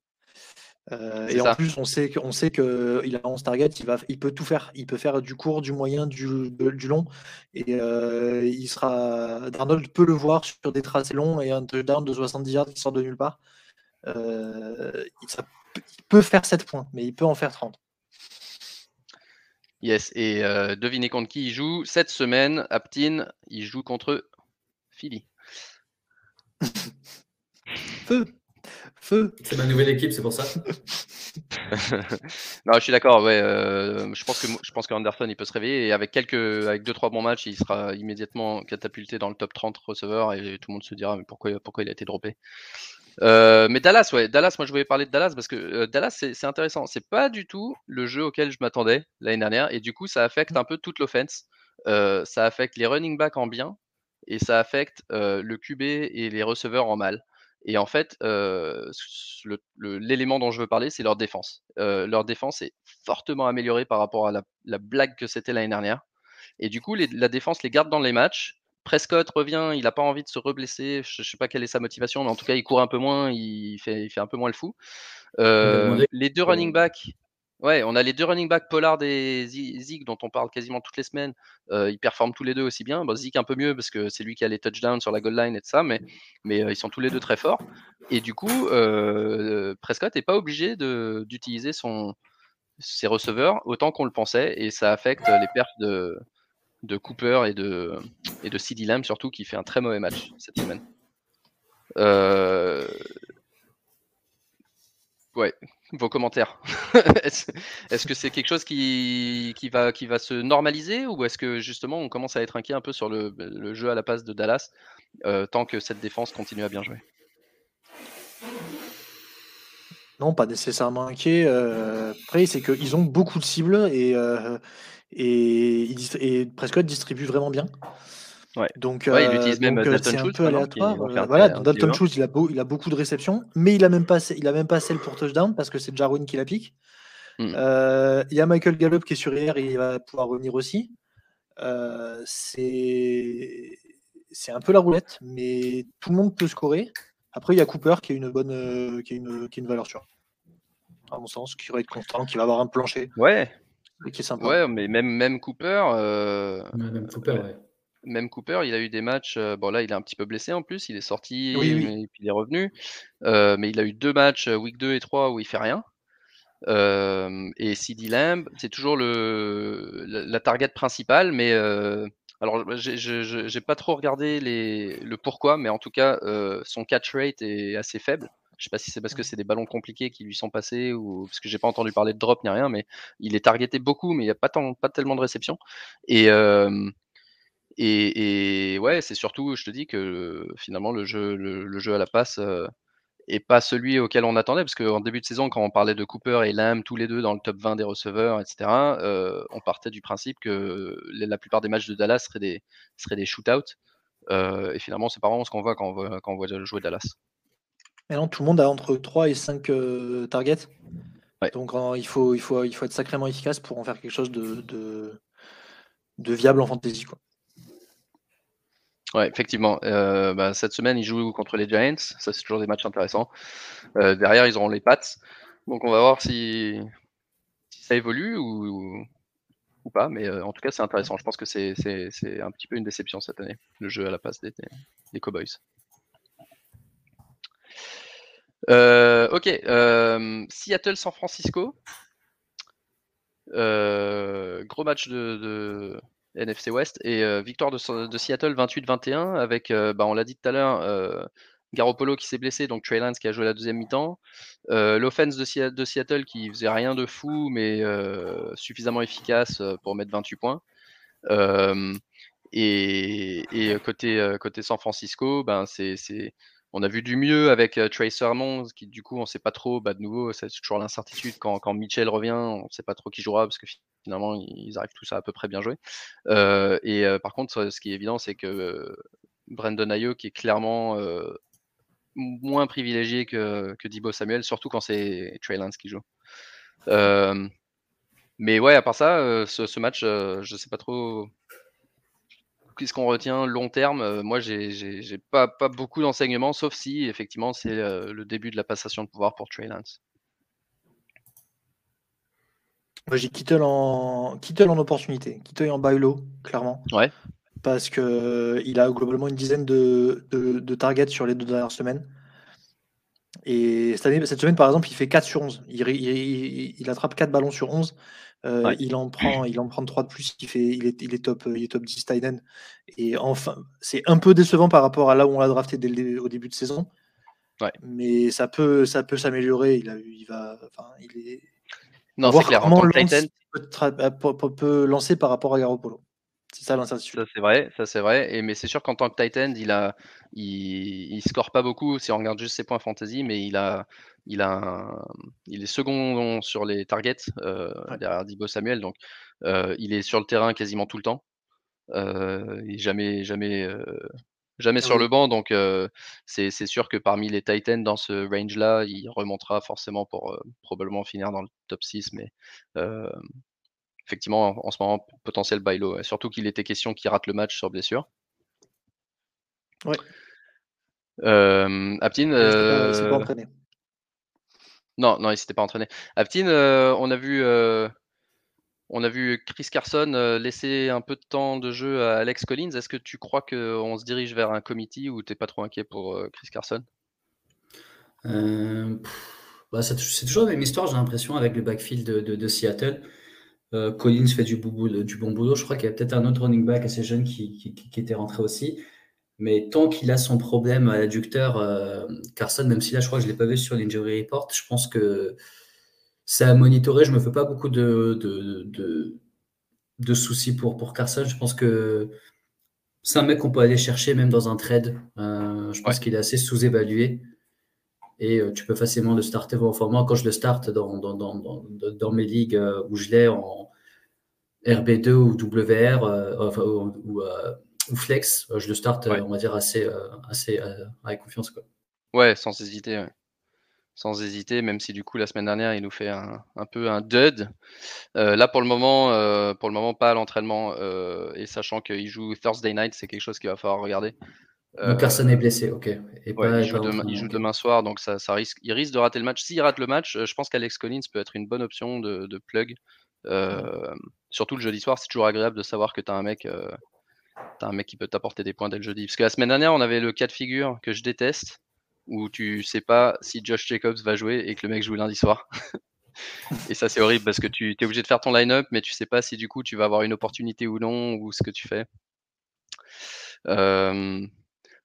Euh, et en plus, on sait qu'on sait qu'il a 11 targets, il, va, il peut tout faire. Il peut faire du court, du moyen, du, du long. Et euh, il sera. Darnold peut le voir sur des tracés longs et un touchdown de 70 yards qui sort de nulle part. Euh, il peut faire 7 points, mais il peut en faire 30. Yes, et devinez contre qui il joue cette semaine. Aptin, il joue contre Philly. Feu Feu. C'est ma nouvelle équipe, c'est pour ça. [laughs] non, je suis d'accord. Ouais, euh, je pense que je pense qu'Anderson il peut se réveiller et avec quelques, avec deux trois bons matchs, il sera immédiatement catapulté dans le top 30 receveur et tout le monde se dira mais pourquoi pourquoi il a été droppé? Euh, mais Dallas, ouais, Dallas, moi je voulais parler de Dallas parce que euh, Dallas c'est intéressant. C'est pas du tout le jeu auquel je m'attendais l'année dernière et du coup ça affecte un peu toute l'offense. ça affecte les running backs en bien et ça affecte le QB et les receveurs en mal. Et en fait, l'élément dont je veux parler, c'est leur défense. leur défense est fortement améliorée par rapport à la, blague que c'était l'année dernière. Et du coup, la défense les garde dans les matchs. Prescott revient, il n'a pas envie de se reblesser. Je ne sais pas quelle est sa motivation, mais en tout cas, il court un peu moins, il fait, il fait un peu moins le fou. les deux running backs, Ouais, on a les deux running backs, Pollard et Zig, dont on parle quasiment toutes les semaines. Euh, ils performent tous les deux aussi bien. Bon, Zig un peu mieux parce que c'est lui qui a les touchdowns sur la goal line et tout ça, mais, euh, ils sont tous les deux très forts. Et du coup, euh, Prescott n'est pas obligé d'utiliser ses receveurs autant qu'on le pensait, et ça affecte les pertes de, de Cooper et de, et de CD Lamb surtout, qui fait un très mauvais match cette semaine. Ouais, vos commentaires. [laughs] est-ce que c'est quelque chose qui, va, se normaliser ou est-ce que justement on commence à être inquiet un peu sur le, le jeu à la passe de Dallas euh, tant que cette défense continue à bien jouer? Non, pas nécessairement inquiet. Euh, après, c'est qu'ils ont beaucoup de cibles et, euh, et, et, Prescott distribue vraiment bien. Donc, il utilise même c'est un peu aléatoire. voilà, Dalton Schultz, il a, il a beaucoup de réceptions, mais il a même pas, il a même pas celle pour touchdown parce que c'est Jarwin qui la pique. Hmm. Il y a Michael Gallup qui est sur hier, il va pouvoir revenir aussi. c'est c'est un peu la roulette, mais tout le monde peut scorer. Après, il y a Cooper qui a une bonne, euh, qui, a une, qui a une valeur sûre, à mon sens, qui va être constant, qui va avoir un plancher. Ouais. qui est sympa. Ouais, mais même, même Cooper. Euh, même Cooper, ouais. Même Cooper, il a eu des matchs. Euh, bon, là, il est un petit peu blessé en plus. Il est sorti et puis il est revenu. mais il a eu deux matchs, week 2 et 3, où il fait rien. et CD Lamb, c'est toujours le, la, target principale, mais alors, j'ai pas trop regardé les, le pourquoi, mais en tout cas, euh, son catch rate est assez faible. Je sais pas si c'est parce que c'est des ballons compliqués qui lui sont passés ou parce que j'ai pas entendu parler de drop ni rien, mais il est targeté beaucoup, mais il n'y a pas, tant, pas tellement de réception. Et, euh, et, et, ouais, c'est surtout, je te dis que finalement le jeu, le, jeu à la passe, euh, et pas celui auquel on attendait, parce qu'en début de saison, quand on parlait de Cooper et Lamb, tous les deux dans le top 20 des receveurs, etc., euh, on partait du principe que la plupart des matchs de Dallas seraient des, seraient des shootouts. Euh, et finalement, c'est pas vraiment ce qu'on voit quand on voit, quand on voit jouer Dallas. Non, tout le monde a entre 3 et 5 euh, targets. Donc il, faut, il, faut, il faut être sacrément efficace pour en faire quelque chose de, de, de viable en fantasy. Quoi. Ouais, effectivement. Euh, bah, cette semaine, ils jouent contre les Giants. Ça, c'est toujours des matchs intéressants. Euh, derrière, ils auront les Pats. Donc, on va voir si, ça évolue ou, pas. Mais euh, en tout cas, c'est intéressant. Je pense que c'est un petit peu une déception cette année, le jeu à la passe des, des Cowboys. ok. Seattle-San Francisco. gros match de NFC West. Et euh, victoire de, Seattle 28-21 avec, euh, bah, on l'a dit tout à l'heure, euh, Garoppolo qui s'est blessé, donc Trey Lance qui a joué la deuxième mi-temps. L'offense de, de, Seattle qui faisait rien de fou, mais suffisamment efficace pour mettre 28 points. Et, et, côté, côté San Francisco, ben c'est, on a vu du mieux avec Trey Sermon, qui du coup on sait pas trop, bah, de nouveau c'est toujours l'incertitude quand, Mitchell revient, on sait pas trop qui jouera parce que finalement, ils arrivent tous à peu près bien jouer. Euh, et euh, par contre, ce qui est évident, c'est que euh, Brandon Ayuk est clairement moins privilégié que, que Dibo Samuel, surtout quand c'est Trey Lance qui joue. mais ouais, à part ça, ce, match, je sais pas trop qu'est-ce qu'on retient long terme. moi, j'ai pas, pas beaucoup d'enseignements, sauf si effectivement c'est le début de la passation de pouvoir pour Trey Lance. Moi, j'ai Kittle en... Kittle en opportunité. Kittle en bailo, clairement. Ouais. Parce qu'il euh, a globalement une dizaine de, de, targets sur les deux dernières semaines. Et cette, année, cette semaine, par exemple, il fait 4 sur 11. Il, il, attrape 4 ballons sur 11. Euh, il, en prend, il en prend 3 de plus. Il, fait, il, est, il, est top, il est top 10 tight Et enfin, c'est un peu décevant par rapport à là où on l'a drafté dès au début de saison. Ouais. Mais ça peut, ça peut s'améliorer. Il, a, il, va, enfin, il, est, non, c'est clair. En peut, lancer par rapport à Garoppolo. C'est ça l'incertitude. Ça c'est vrai, ça c'est vrai. Et mais c'est sûr qu'en tant que Titan, il a, il, score pas beaucoup si on regarde juste ses points fantasy, mais il a, il a, il est second sur les targets euh, derrière Dibo Samuel, donc euh, il est sur le terrain quasiment tout le temps. Euh, il jamais, jamais jamais ah sur le banc. Donc, c'est sûr que parmi les Titans dans ce range-là, il remontera forcément pour probablement finir dans le top 6. Mais effectivement, en, ce moment, potentiel bailo. Surtout qu'il était question qu'il rate le match sur blessure. Ouais. Aptine. Non, non, il s'était pas entraîné. Aptine, on a vu on a vu Chris Carson euh, laisser un peu de temps de jeu à Alex Collins. Est-ce que tu crois qu'on se dirige vers un committee ou tu n'es pas trop inquiet pour euh, Chris Carson? Euh, bah, C'est toujours la même histoire, j'ai l'impression, avec le backfield de, Seattle. Collins fait du, du, bon boulot. Je crois qu'il y a peut-être un autre running back assez jeune qui, était rentré aussi. Mais tant qu'il a son problème à l'adducteur, Carson, même si là, je crois que je ne l'ai pas vu sur l'injury report, je pense que c'est à monitorer. Je me fais pas beaucoup de, de, soucis pour, pour Carson. Je pense que c'est un mec qu'on peut aller chercher même dans un trade. Euh, je pense qu'il est assez sous-évalué. Et euh, tu peux facilement le starter en format. Quand je le starte dans, dans, mes ligues euh, où je l'ai en RB2 ou WR, ou, ou flex, je le start, on va dire, assez, assez avec confiance. Quoi. Ouais, sans hésiter. Sans hésiter, même si du coup la semaine dernière il nous fait un, peu un dud. là pour le moment, pour le moment pas à l'entraînement et sachant qu'il joue Thursday night, c'est quelque chose qu'il va falloir regarder. Donc personne n'est blessé, ok. il, joue, demain, soir, donc ça, ça, risque, il risque de rater le match. S'il rate le match, je pense qu'Alex Collins peut être une bonne option de, de plug. surtout le jeudi soir, c'est toujours agréable de savoir que tu as un mec, as un mec qui peut t'apporter des points dès le jeudi. Parce que la semaine dernière, on avait le cas de figure que je déteste où tu sais pas si Josh Jacobs va jouer et que le mec joue lundi soir. [laughs] et ça, c'est horrible parce que tu es obligé de faire ton line-up, mais tu sais pas si du coup tu vas avoir une opportunité ou non, ou ce que tu fais. Euh,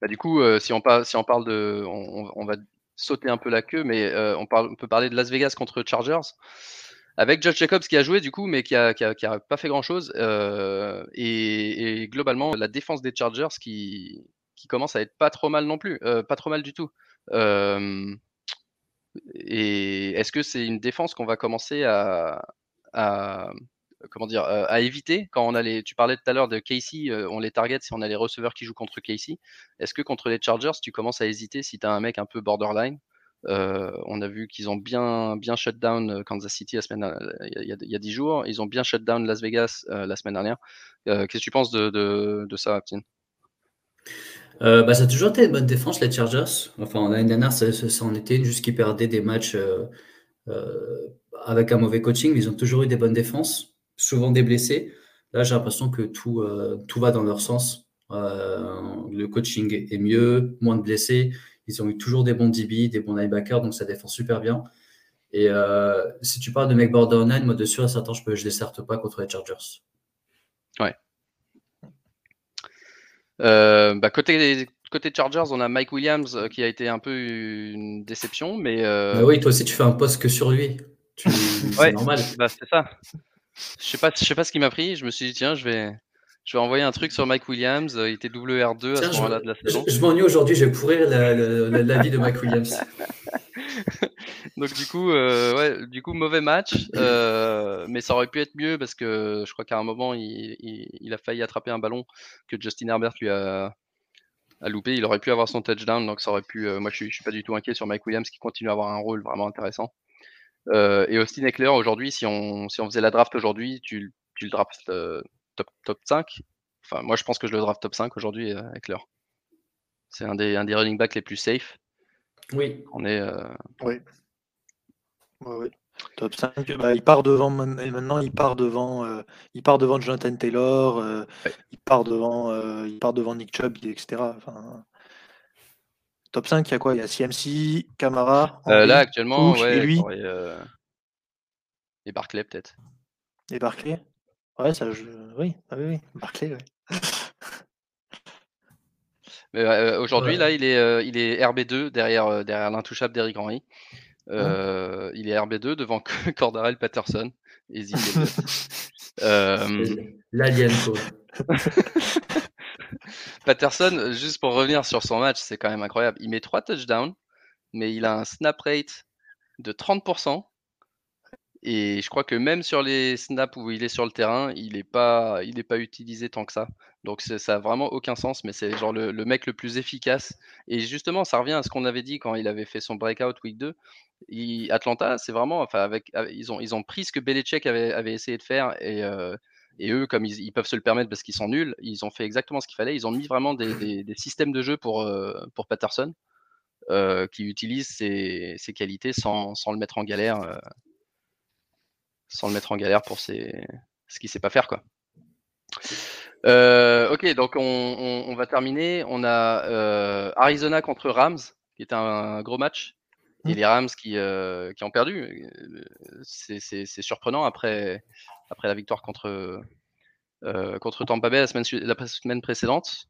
bah, du coup, euh, si, on parle, de. On, va sauter un peu la queue, mais euh, on, peut parler de Las Vegas contre Chargers. Avec Josh Jacobs qui a joué du coup, mais qui a, pas fait grand chose. Et, et, globalement, la défense des Chargers qui commence à être pas trop mal non plus, pas trop mal du tout et est-ce que c'est une défense qu'on va commencer à, comment dire, à éviter quand on a. Tu parlais tout à l'heure de Casey, on les target si on a les receveurs qui jouent contre Casey. Est-ce que contre les Chargers, tu commences à hésiter si tu as un mec un peu borderline? On a vu qu'ils ont bien, bien shut down Kansas City la semaine, il, y a, 10 jours. Ils ont bien shut down Las Vegas la semaine dernière. Qu'est-ce que tu penses de, de, ça, Aptine euh, bah, ça a toujours été une bonne défense, les Chargers. Enfin, l'année dernière, ça, ça, en était juste qu'ils perdaient des matchs euh, euh, avec un mauvais coaching, mais ils ont toujours eu des bonnes défenses, souvent des blessés. Là, j'ai l'impression que tout, tout va dans leur sens. le coaching est mieux, moins de blessés. Ils ont eu toujours des bons DB, des bons linebackers, donc ça défend super bien. Et si tu parles de mec borderline, moi, de sûr à certains, je ne desserte pas contre les Chargers. Ouais. Euh, bah, côté, côté Chargers, on a Mike Williams euh, qui a été un peu une déception, mais. Euh... Bah oui, toi aussi, tu fais un post que sur lui. [laughs] c'est normal. Bah, c'est ça. Je sais pas, je sais pas ce qui m'a pris. Je me suis dit, tiens, je vais, je vais envoyer un truc sur Mike Williams. Il était WR2 à ce moment-là de la saison. Je, m'ennuie aujourd'hui, je vais pourrir la, la, vie de Mike Williams. [laughs] Donc du coup, euh, ouais, du coup, mauvais match, euh, mais ça aurait pu être mieux parce que je crois qu'à un moment, il, il, a failli attraper un ballon que Justin Herbert lui a, a, loupé. Il aurait pu avoir son touchdown, donc ça aurait pu. Euh, moi, je suis, je suis pas du tout inquiet sur Mike Williams qui continue à avoir un rôle vraiment intéressant. Et Austin Eckler, aujourd'hui, si on, si on faisait la draft aujourd'hui, tu, tu le drafts top, top 5. Enfin, moi, je pense que je le draft top 5 aujourd'hui, Eckler. C'est un des, un des running backs les plus safe. Oui. On est. Euh, oui. oui. Top 5. Bah, il part devant maintenant, il part devant, euh, il part devant Jonathan Taylor, euh, il part devant, il part devant Nick Chubb, etc. Enfin, top 5, il y a quoi? Il y a CMC, Camara. là actuellement, ouais, et lui. Et Barclay peut-être. Et Barclay? Ouais, ça, je... oui, ah, oui, oui, Barclay, ouais. [laughs] Euh, aujourd'hui, là, il est, euh, il est RB2 derrière, euh, derrière l'intouchable d'Eric Henry. il est RB2 devant [laughs] Cordarel Patterson. [laughs] L'alien, [laughs] Patterson, juste pour revenir sur son match, c'est quand même incroyable. Il met 3 touchdowns, mais il a un snap rate de 30%. Et je crois que même sur les snaps où il est sur le terrain, il n'est pas, pas utilisé tant que ça. Donc ça n'a vraiment aucun sens, mais c'est genre le, mec le plus efficace. Et justement, ça revient à ce qu'on avait dit quand il avait fait son breakout week 2. Atlanta, c'est vraiment, enfin, avec, ils, ont, ils ont pris ce que Belichick avait, avait essayé de faire et, euh, et eux, comme ils, peuvent se le permettre parce qu'ils sont nuls, ils ont fait exactement ce qu'il fallait. Ils ont mis vraiment des, des, systèmes de jeu pour, euh, pour Patterson euh, qui utilise ses, ses qualités sans, sans, le mettre en galère sans le mettre en galère pour ses... ce qu'il sait pas faire quoi. Euh, ok, donc on, va terminer. On a euh, Arizona contre Rams, qui est un, gros match. Et mmh. les Rams qui, euh, qui ont perdu. C'est surprenant après, après la victoire contre, contre Tampa Bay la semaine, la semaine précédente.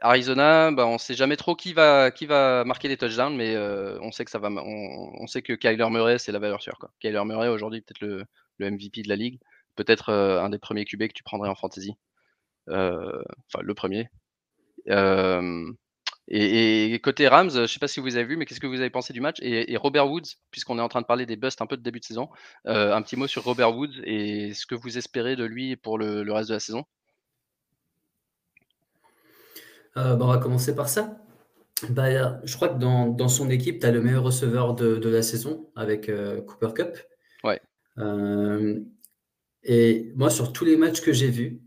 Arizona, bah, on ne sait jamais trop qui va, qui va marquer les touchdowns, mais euh, on sait que ça va, on, sait que Kyler Murray, c'est la valeur sûre. Quoi. Kyler Murray, aujourd'hui, peut-être le, MVP de la ligue, peut-être euh, un des premiers QB que tu prendrais en fantasy. Euh, enfin, le premier. Et, côté Rams, je ne sais pas si vous avez vu, mais qu'est-ce que vous avez pensé du match et, Robert Woods, puisqu'on est en train de parler des busts un peu de début de saison, un petit mot sur Robert Woods et ce que vous espérez de lui pour le reste de la saison? Euh, bah, on va commencer par ça. Bah, je crois que dans, dans son équipe, tu as le meilleur receveur de, de la saison avec euh, Cooper Cup. Ouais. Euh, et moi, sur tous les matchs que j'ai vus,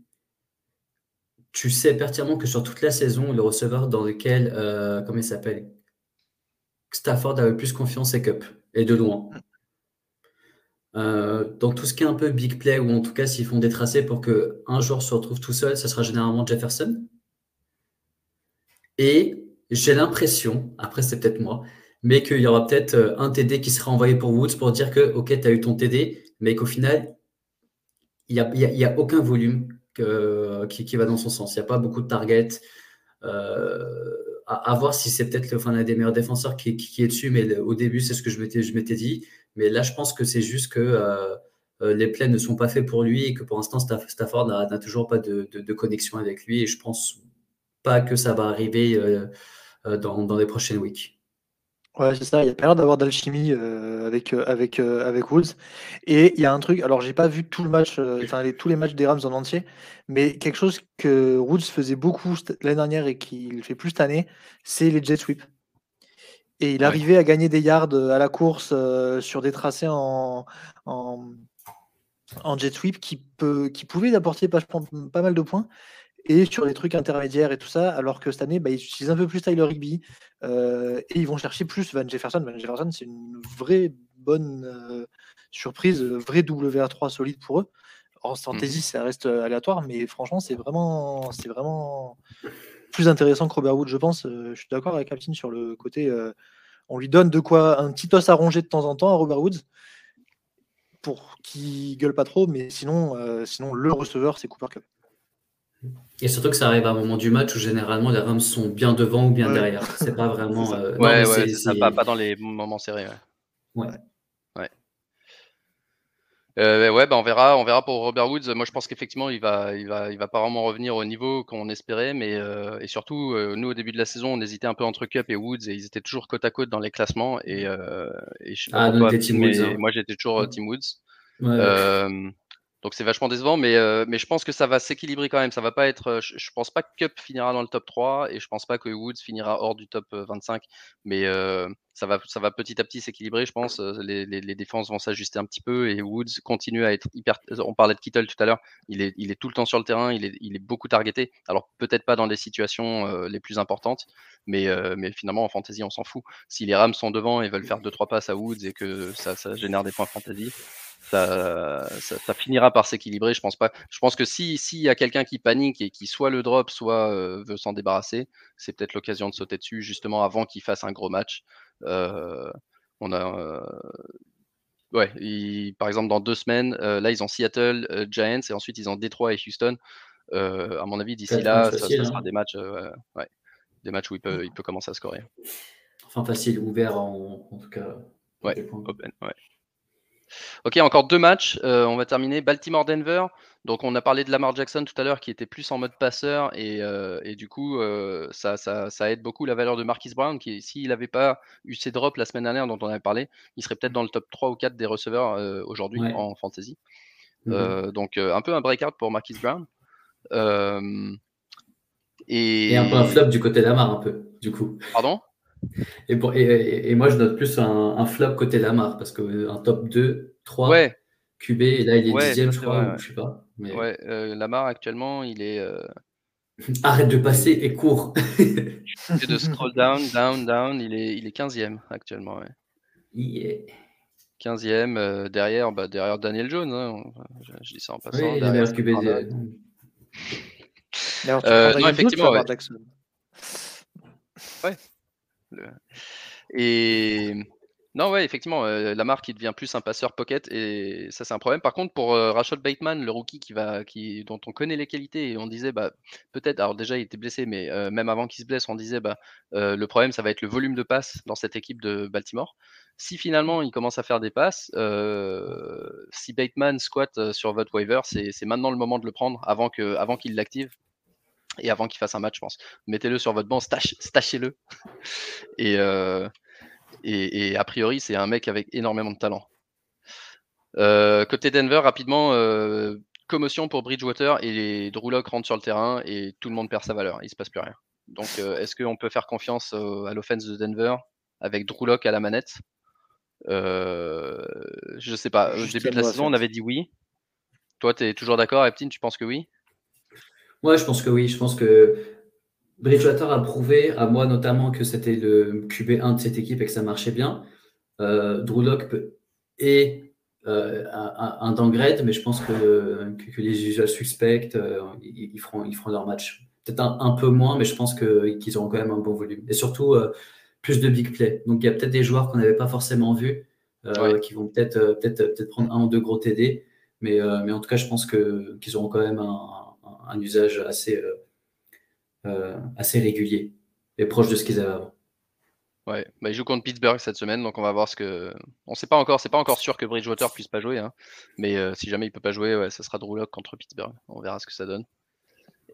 tu sais pertinemment que sur toute la saison, le receveur dans lequel, euh, comment il s'appelle? Stafford avait plus confiance, c'est Cup, et de loin. Euh, dans tout ce qui est un peu big play, ou en tout cas s'ils font des tracés pour que un joueur se retrouve tout seul, ça sera généralement Jefferson. Et j'ai l'impression, après c'est peut-être moi, mais qu'il y aura peut-être euh, un TD qui sera envoyé pour Woods pour dire que, ok, tu as eu ton TD, mais qu'au final, il n'y a, y a, aucun volume qui, qui, va dans son sens. Il n'y a pas beaucoup de targets. Euh, à, voir si c'est peut-être l'un des meilleurs défenseurs qui, qui, est dessus, mais au début, c'est ce que je m'étais dit. Mais là, je pense que c'est juste que euh, euh, les plays ne sont pas faits pour lui et que pour l'instant, Stafford n'a toujours pas de, de, connexion avec lui. Et je pense pas que ça va arriver dans, dans, les prochaines weeks. Ouais, c'est ça. Il y a pas l'air d'avoir d'alchimie euh, avec, euh, avec, avec Woods. Et il y a un truc, alors j'ai pas vu tout le match, enfin les, tous les matchs des Rams en entier, mais quelque chose que Woods faisait beaucoup l'année dernière et qu'il fait plus cette année, c'est les jet sweeps. Et il ouais. arrivait à gagner des yards à la course euh, sur des tracés en, en, en, jet sweep qui, peut, qui pouvaient apporter pas, pas, mal de points. Et sur les trucs intermédiaires et tout ça, alors que cette année, bah, ils utilisent un peu plus Tyler Rigby euh, et ils vont chercher plus Van Jefferson. Van Jefferson, c'est une vraie bonne euh, surprise, vrai WA3 solide pour eux. En fantasy, mmh. ça reste aléatoire, mais franchement, c'est vraiment, c'est vraiment plus intéressant que Robert Wood, je pense. Euh, je suis d'accord avec Captain sur le côté. Euh, on lui donne de quoi un petit os à ronger de temps en temps à Robert Woods pour qu'il gueule pas trop, mais sinon, euh, sinon le receveur, c'est Cooper Cup. Et surtout que ça arrive à un moment du match où généralement les Rams sont bien devant ou bien ouais. derrière. C'est pas vraiment. [laughs] Euh, ouais, non, ouais, ça, pas, pas, dans les moments serrés. Ouais. ouais. Euh, ouais, bah on verra, on verra pour Robert Woods. Moi, je pense qu'effectivement, il va, il va, il va pas vraiment revenir au niveau qu'on espérait, mais euh, et surtout, euh, nous au début de la saison, on hésitait un peu entre Cup et Woods et ils étaient toujours côte à côte dans les classements. Et, euh, et je sais pas ah, pourquoi, Team Woods, hein. moi j'étais toujours ouais. Team Woods. Ouais, donc c'est vachement décevant, mais, euh, mais je pense que ça va s'équilibrer quand même. Ça va pas être. Je, je, pense pas que Cup finira dans le top 3 et je pense pas que Woods finira hors du top 25. Mais euh, ça va, ça va petit à petit s'équilibrer, je pense. Les, les, défenses vont s'ajuster un petit peu et Woods continue à être hyper. On parlait de Kittle tout à l'heure. Il est, il est tout le temps sur le terrain. Il est, il est beaucoup targeté. Alors peut-être pas dans les situations euh, les plus importantes, mais, euh, mais finalement en fantasy on s'en fout. Si les Rams sont devant et veulent faire deux trois passes à Woods et que ça, ça génère des points fantasy ça, ça, ça, finira par s'équilibrer. Je pense pas. Je pense que si s'il y a quelqu'un qui panique et qui soit le drop, soit euh, veut s'en débarrasser, c'est peut-être l'occasion de sauter dessus justement avant qu'il fasse un gros match. Euh, on a euh, ouais, il, par exemple dans deux semaines, là ils ont Seattle, Giants et ensuite ils ont Detroit et Houston. à mon avis d'ici là, ça, ça, sera hein. des matchs, ouais, des matchs où il peut, il peut commencer à scorer. Enfin facile, ouvert en, en tout cas. Ouais, open, ouais. Ok, encore deux matchs. Euh, on va terminer. Baltimore-Denver. Donc, on a parlé de Lamar Jackson tout à l'heure qui était plus en mode passeur et, euh, et du coup, euh, ça, ça, ça, aide beaucoup la valeur de Marquis Brown qui, s'il n'avait pas eu ses drops la semaine dernière dont on avait parlé, il serait peut-être dans le top 3 ou 4 des receveurs aujourd'hui ouais. en fantasy. Mm -hmm. donc, un peu un breakout pour Marquis Brown. Et... et... un peu un flop du côté de Lamar, un peu, du coup. Pardon? Et, pour, et, et, moi, je note plus un, un flop côté Lamar parce qu'un top 2, 3 ouais. QB, et là, il est ouais, dixième, je crois, vrai, ou je sais pas. Mais... Ouais, euh, Lamar, actuellement, il est. Euh... [laughs] Arrête de passer et cours. et de scroll down, down, down, il est, il est 15e actuellement. Ouais. Yeah. 15e, euh, derrière, bah, derrière Daniel Jones, hein. je, je, dis ça en passant. Oui, derrière QB. De... Euh, non, effectivement. Ouais. ouais. Et non, ouais, effectivement, euh, Lamar qui devient plus un passeur pocket et ça c'est un problème. Par contre, pour euh, Rashad Bateman, le rookie qui va, qui, dont on connaît les qualités et on disait bah peut-être, alors déjà il était blessé, mais euh, même avant qu'il se blesse, on disait bah euh, le problème ça va être le volume de passes dans cette équipe de Baltimore. Si finalement il commence à faire des passes, euh, si Bateman squatte sur votre waiver, c'est maintenant le moment de le prendre avant avant qu'il l'active et avant qu'il fasse un match, je pense. Mettez-le sur votre banc, stachez-le. [laughs] et, euh, et, et, a priori, c'est un mec avec énormément de talent. Euh, côté Denver, rapidement, euh, commotion pour Bridgewater et les Drew Lock rentrent sur le terrain et tout le monde perd sa valeur. Il se passe plus rien. Donc, est-ce qu'on peut faire confiance à l'offense de Denver avec Drew Lock à la manette? Je sais pas. Au début de la saison, on avait dit oui. Toi, tu es toujours d'accord, Eptine Tu penses que oui? Ouais, je pense que oui. Je pense que Bridgewater a prouvé, à moi notamment, que c'était le QB1 de cette équipe et que ça marchait bien. Euh, Drew est euh, un, un, downgrade, mais je pense que, que, les usual suspects, euh, ils, feront, ils feront leur match. Peut-être un, peu moins, mais je pense qu'ils auront quand même un bon volume. Et surtout, euh, plus de big play. Donc, il y a peut-être des joueurs qu'on n'avait pas forcément vus, qui vont peut-être peut prendre un ou deux gros TD. Mais, mais en tout cas, je pense qu'ils auront quand même un, un usage assez, assez régulier et proche de ce qu'ils avaient avant. Ouais, bah, il joue contre Pittsburgh cette semaine, donc on va voir ce que. On sait pas encore, c'est pas encore sûr que Bridgewater puisse pas jouer, hein. mais euh, si jamais il peut pas jouer, ouais, ça sera Drew Lock contre Pittsburgh. On verra ce que ça donne.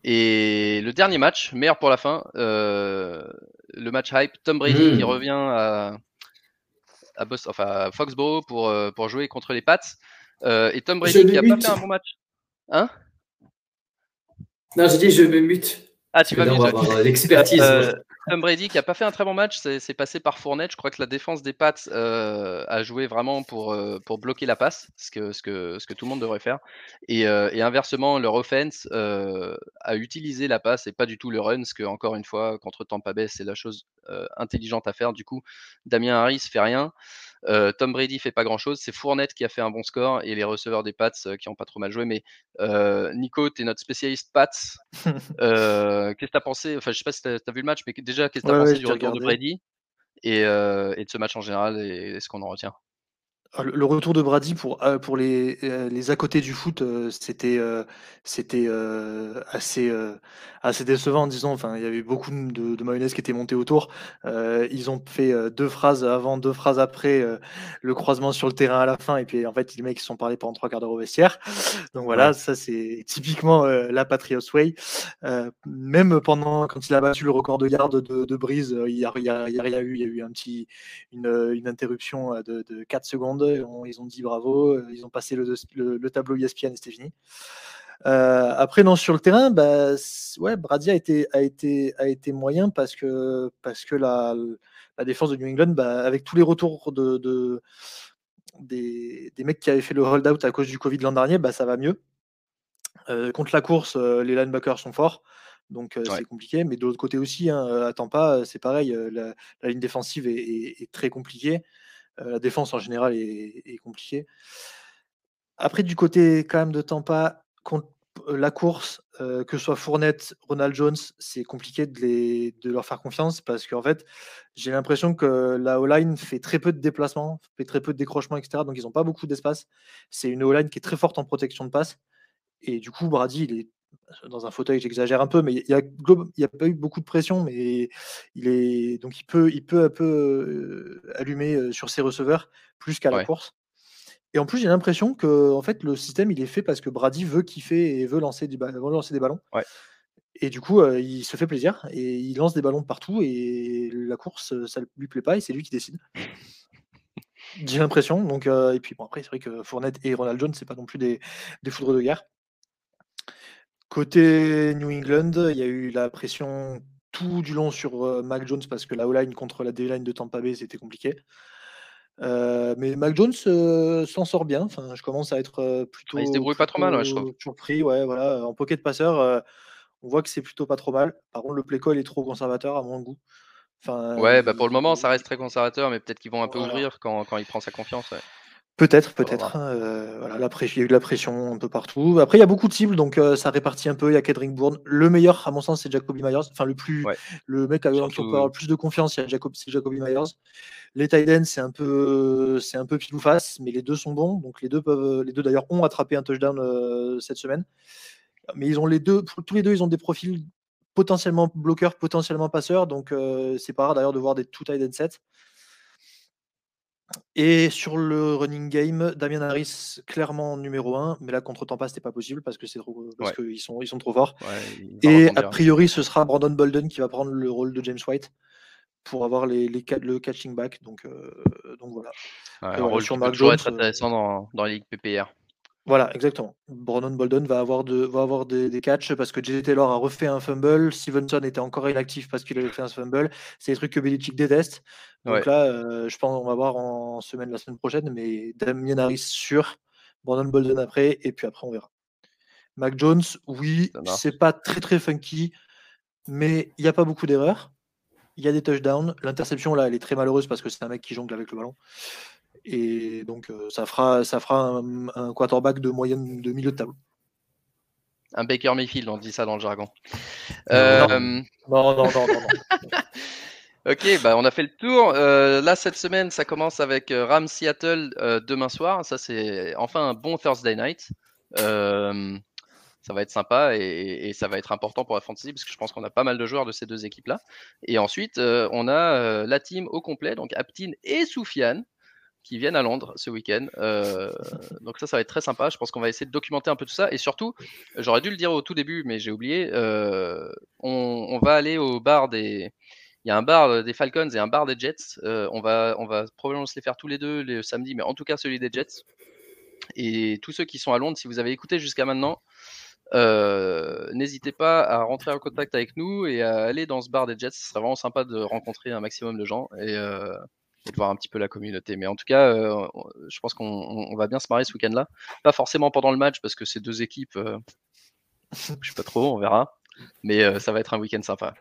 Et le dernier match, meilleur pour la fin, euh, le match hype, Tom Brady qui hmm. revient à, à, enfin, Foxborough pour, euh, pour jouer contre les Pats. et Tom Brady qui a pas fait un bon match. Hein? Non, j'ai dit je me mute. Ah, tu vas mute. L'expertise. Tom Brady qui a pas fait un très bon match, c'est passé par Fournette. Je crois que la défense des Pats euh, a joué vraiment pour, euh, pour bloquer la passe, ce que, ce, que, ce que tout le monde devrait faire. Et, euh, et inversement, leur offense a utilisé la passe et pas du tout le run, ce que encore une fois contre Tampa Bay c'est la chose intelligente à faire. Du coup, Damien Harris fait rien. Euh, Tom Brady fait pas grand chose. C'est Fournette qui a fait un bon score et les receveurs des Pats euh, qui ont pas trop mal joué. Mais euh, Nico, tu es notre spécialiste Pats. [laughs] qu'est-ce que tu as pensé? Enfin, je sais pas si tu as, vu le match, mais déjà, qu'est-ce que tu as pensé du retour de Brady et, et, de ce match en général et, et ce qu'on en retient? Le retour de Brady pour, euh, pour les, euh, les à côté du foot, euh, c'était c'était assez, assez décevant, disons. Enfin, il y avait beaucoup de, de mayonnaise qui était montée autour. ils ont fait deux phrases avant, deux phrases après le croisement sur le terrain à la fin. Et puis, en fait, les mecs se sont parlé pendant trois quarts d'heure au vestiaire. Donc voilà, ça, c'est typiquement la Patriots Way. même pendant, quand il a battu le record de garde de, de Brise, il a, y a, y a, rien eu. Il y a eu un petit, une, une interruption de, de 4 secondes ils ont dit bravo, euh, ils ont passé le, tableau ESPN et c'était fini. Euh, après, non, sur le terrain, bah, ouais, Brady a été, a, été, a été moyen parce que, parce que la, la défense de New England, bah, avec tous les retours de, des, des, mecs qui avaient fait le hold-out à cause du Covid l'an dernier, bah, ça va mieux. Euh, contre la course, les linebackers sont forts, donc c'est compliqué. Mais de l'autre côté aussi, hein, à Tampa, c'est pareil, la, ligne défensive est très compliquée. Euh, la défense en général est, compliquée. Après, du côté quand même de Tampa, euh, la course, euh, que ce soit Fournette, Ronald Jones, c'est compliqué de, leur faire confiance parce qu'en fait, j'ai l'impression que la O-line fait très peu de déplacements, fait très peu de décrochements, etc. Donc, ils n'ont pas beaucoup d'espace. C'est une O-line qui est très forte en protection de passe. Et du coup, Brady, il est dans un fauteuil, j'exagère un peu, mais il n'y a, a, pas eu beaucoup de pression, mais il est donc il peut, il peut un peu euh, allumer euh, sur ses receveurs plus qu'à la course. Et en plus, j'ai l'impression que en fait le système il est fait parce que Brady veut kiffer et veut lancer, du veut lancer des ballons. Et du coup, euh, il se fait plaisir et il lance des ballons de partout et la course, ça lui plaît pas et c'est lui qui décide. [laughs] J'ai l'impression. Donc, et puis bon, après, c'est vrai que Fournette et Ronald Jones, c'est pas non plus des, des foudres de guerre. Côté New England, il y a eu la pression tout du long sur Mac Jones parce que la O-line contre la D-line de Tampa Bay, c'était compliqué. Euh, mais Mac Jones euh, s'en sort bien. Enfin, je commence à être plutôt. il se débrouille pas trop mal, je trouve. Surpris, ouais, voilà. En pocket passeur, on voit que c'est plutôt pas trop mal. Par contre, le play call est trop conservateur à mon goût. Enfin, ouais, bah pour le moment, ça reste très conservateur, mais peut-être qu'ils vont un peu ouvrir quand, quand, il prend sa confiance. Peut-être, peut-être. Hein, euh, voilà, la il y a eu de la pression un peu partout. Après, il y a beaucoup de cibles, donc euh, ça répartit un peu. Il y a Kedrick Bourne. Le meilleur, à mon sens, c'est Jacoby Myers. Enfin, le plus, le mec avec qui on peut avoir plus de confiance, c'est Jacob, Jacoby Myers. Les Titans, c'est un peu, c'est un peu pile ou face, mais les deux sont bons. Donc les deux peuvent, les deux d'ailleurs ont attrapé un touchdown euh, cette semaine. Mais ils ont les deux, tous les deux, ils ont des profils potentiellement bloqueurs, potentiellement passeurs. Donc c'est pas rare d'ailleurs de voir des two Titans sets. Et sur le running game, Damien Harris, clairement numéro 1, mais là contre Tampa, c'était pas possible parce que c'est trop, parce qu'ils sont, ils sont trop forts. et a priori, ce sera Brandon Bolden qui va prendre le rôle de James White pour avoir les, les le catching back. Donc, euh, donc voilà. un rôle qui peut toujours être euh intéressant dans, dans les ligues PPR. Voilà, exactement. Brandon Bolden va avoir, de, va avoir des, des catchs parce que JJ Taylor a refait un fumble. Stevenson était encore inactif parce qu'il avait fait un fumble. C'est des trucs que Belichick déteste. Donc Ouais. là, euh, je pense qu'on va voir en semaine, la semaine prochaine. Mais Damien Harris sûr, Brandon Bolden après, et puis après on verra. Mac Jones, oui, c'est pas très très funky, mais il n'y a pas beaucoup d'erreurs. Il y a des touchdowns. L'interception là, elle est très malheureuse parce que c'est un mec qui jongle avec le ballon. Et donc euh, ça fera, ça fera un, un quarterback de moyenne de milieu de tableau. Un Baker Mayfield, on dit ça dans le jargon. Non, Euh, Non, non, non, non, non. [laughs] Ok, bah on a fait le tour. Euh, là, cette semaine, ça commence avec euh, Rams Seattle euh, demain soir. Ça, c'est enfin un bon Thursday night. Ça va être sympa et, et ça va être important pour la fantasy parce que je pense qu'on a pas mal de joueurs de ces deux équipes-là. Et ensuite, on a la team au complet, donc Aptin et Soufiane, qui viennent à Londres ce week-end. Euh, donc ça, ça va être très sympa. Je pense qu'on va essayer de documenter un peu tout ça. Et surtout, j'aurais dû le dire au tout début, mais j'ai oublié, euh, on, va aller au bar des il y a un bar des Falcons et un bar des Jets. Euh, on, va, on va probablement se les faire tous les deux le samedi, mais en tout cas celui des Jets. Et tous ceux qui sont à Londres, si vous avez écouté jusqu'à maintenant, euh, n'hésitez pas à rentrer en contact avec nous et à aller dans ce bar des Jets. Ce serait vraiment sympa de rencontrer un maximum de gens et, euh, et de voir un petit peu la communauté. Mais en tout cas, euh, je pense qu'on on va bien se marrer ce week-end-là. Pas forcément pendant le match parce que ces deux équipes, euh, [laughs] je sais pas trop, on verra. Mais euh, ça va être un week-end sympa.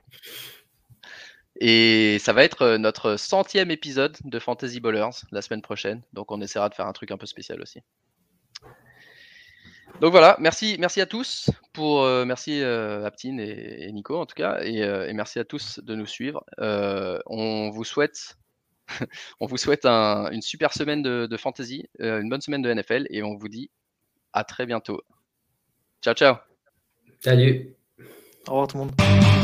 Et ça va être euh, notre centième épisode de Fantasy Ballers la semaine prochaine. Donc on essaiera de faire un truc un peu spécial aussi. Donc voilà, merci, merci à tous pour euh, merci euh, Aptine et, et, Nico en tout cas et, euh, et, merci à tous de nous suivre. On vous souhaite [laughs] on vous souhaite un, une super semaine de, de fantasy, euh, une bonne semaine de NFL et on vous dit à très bientôt. Ciao ciao. Salut. Au revoir tout le monde.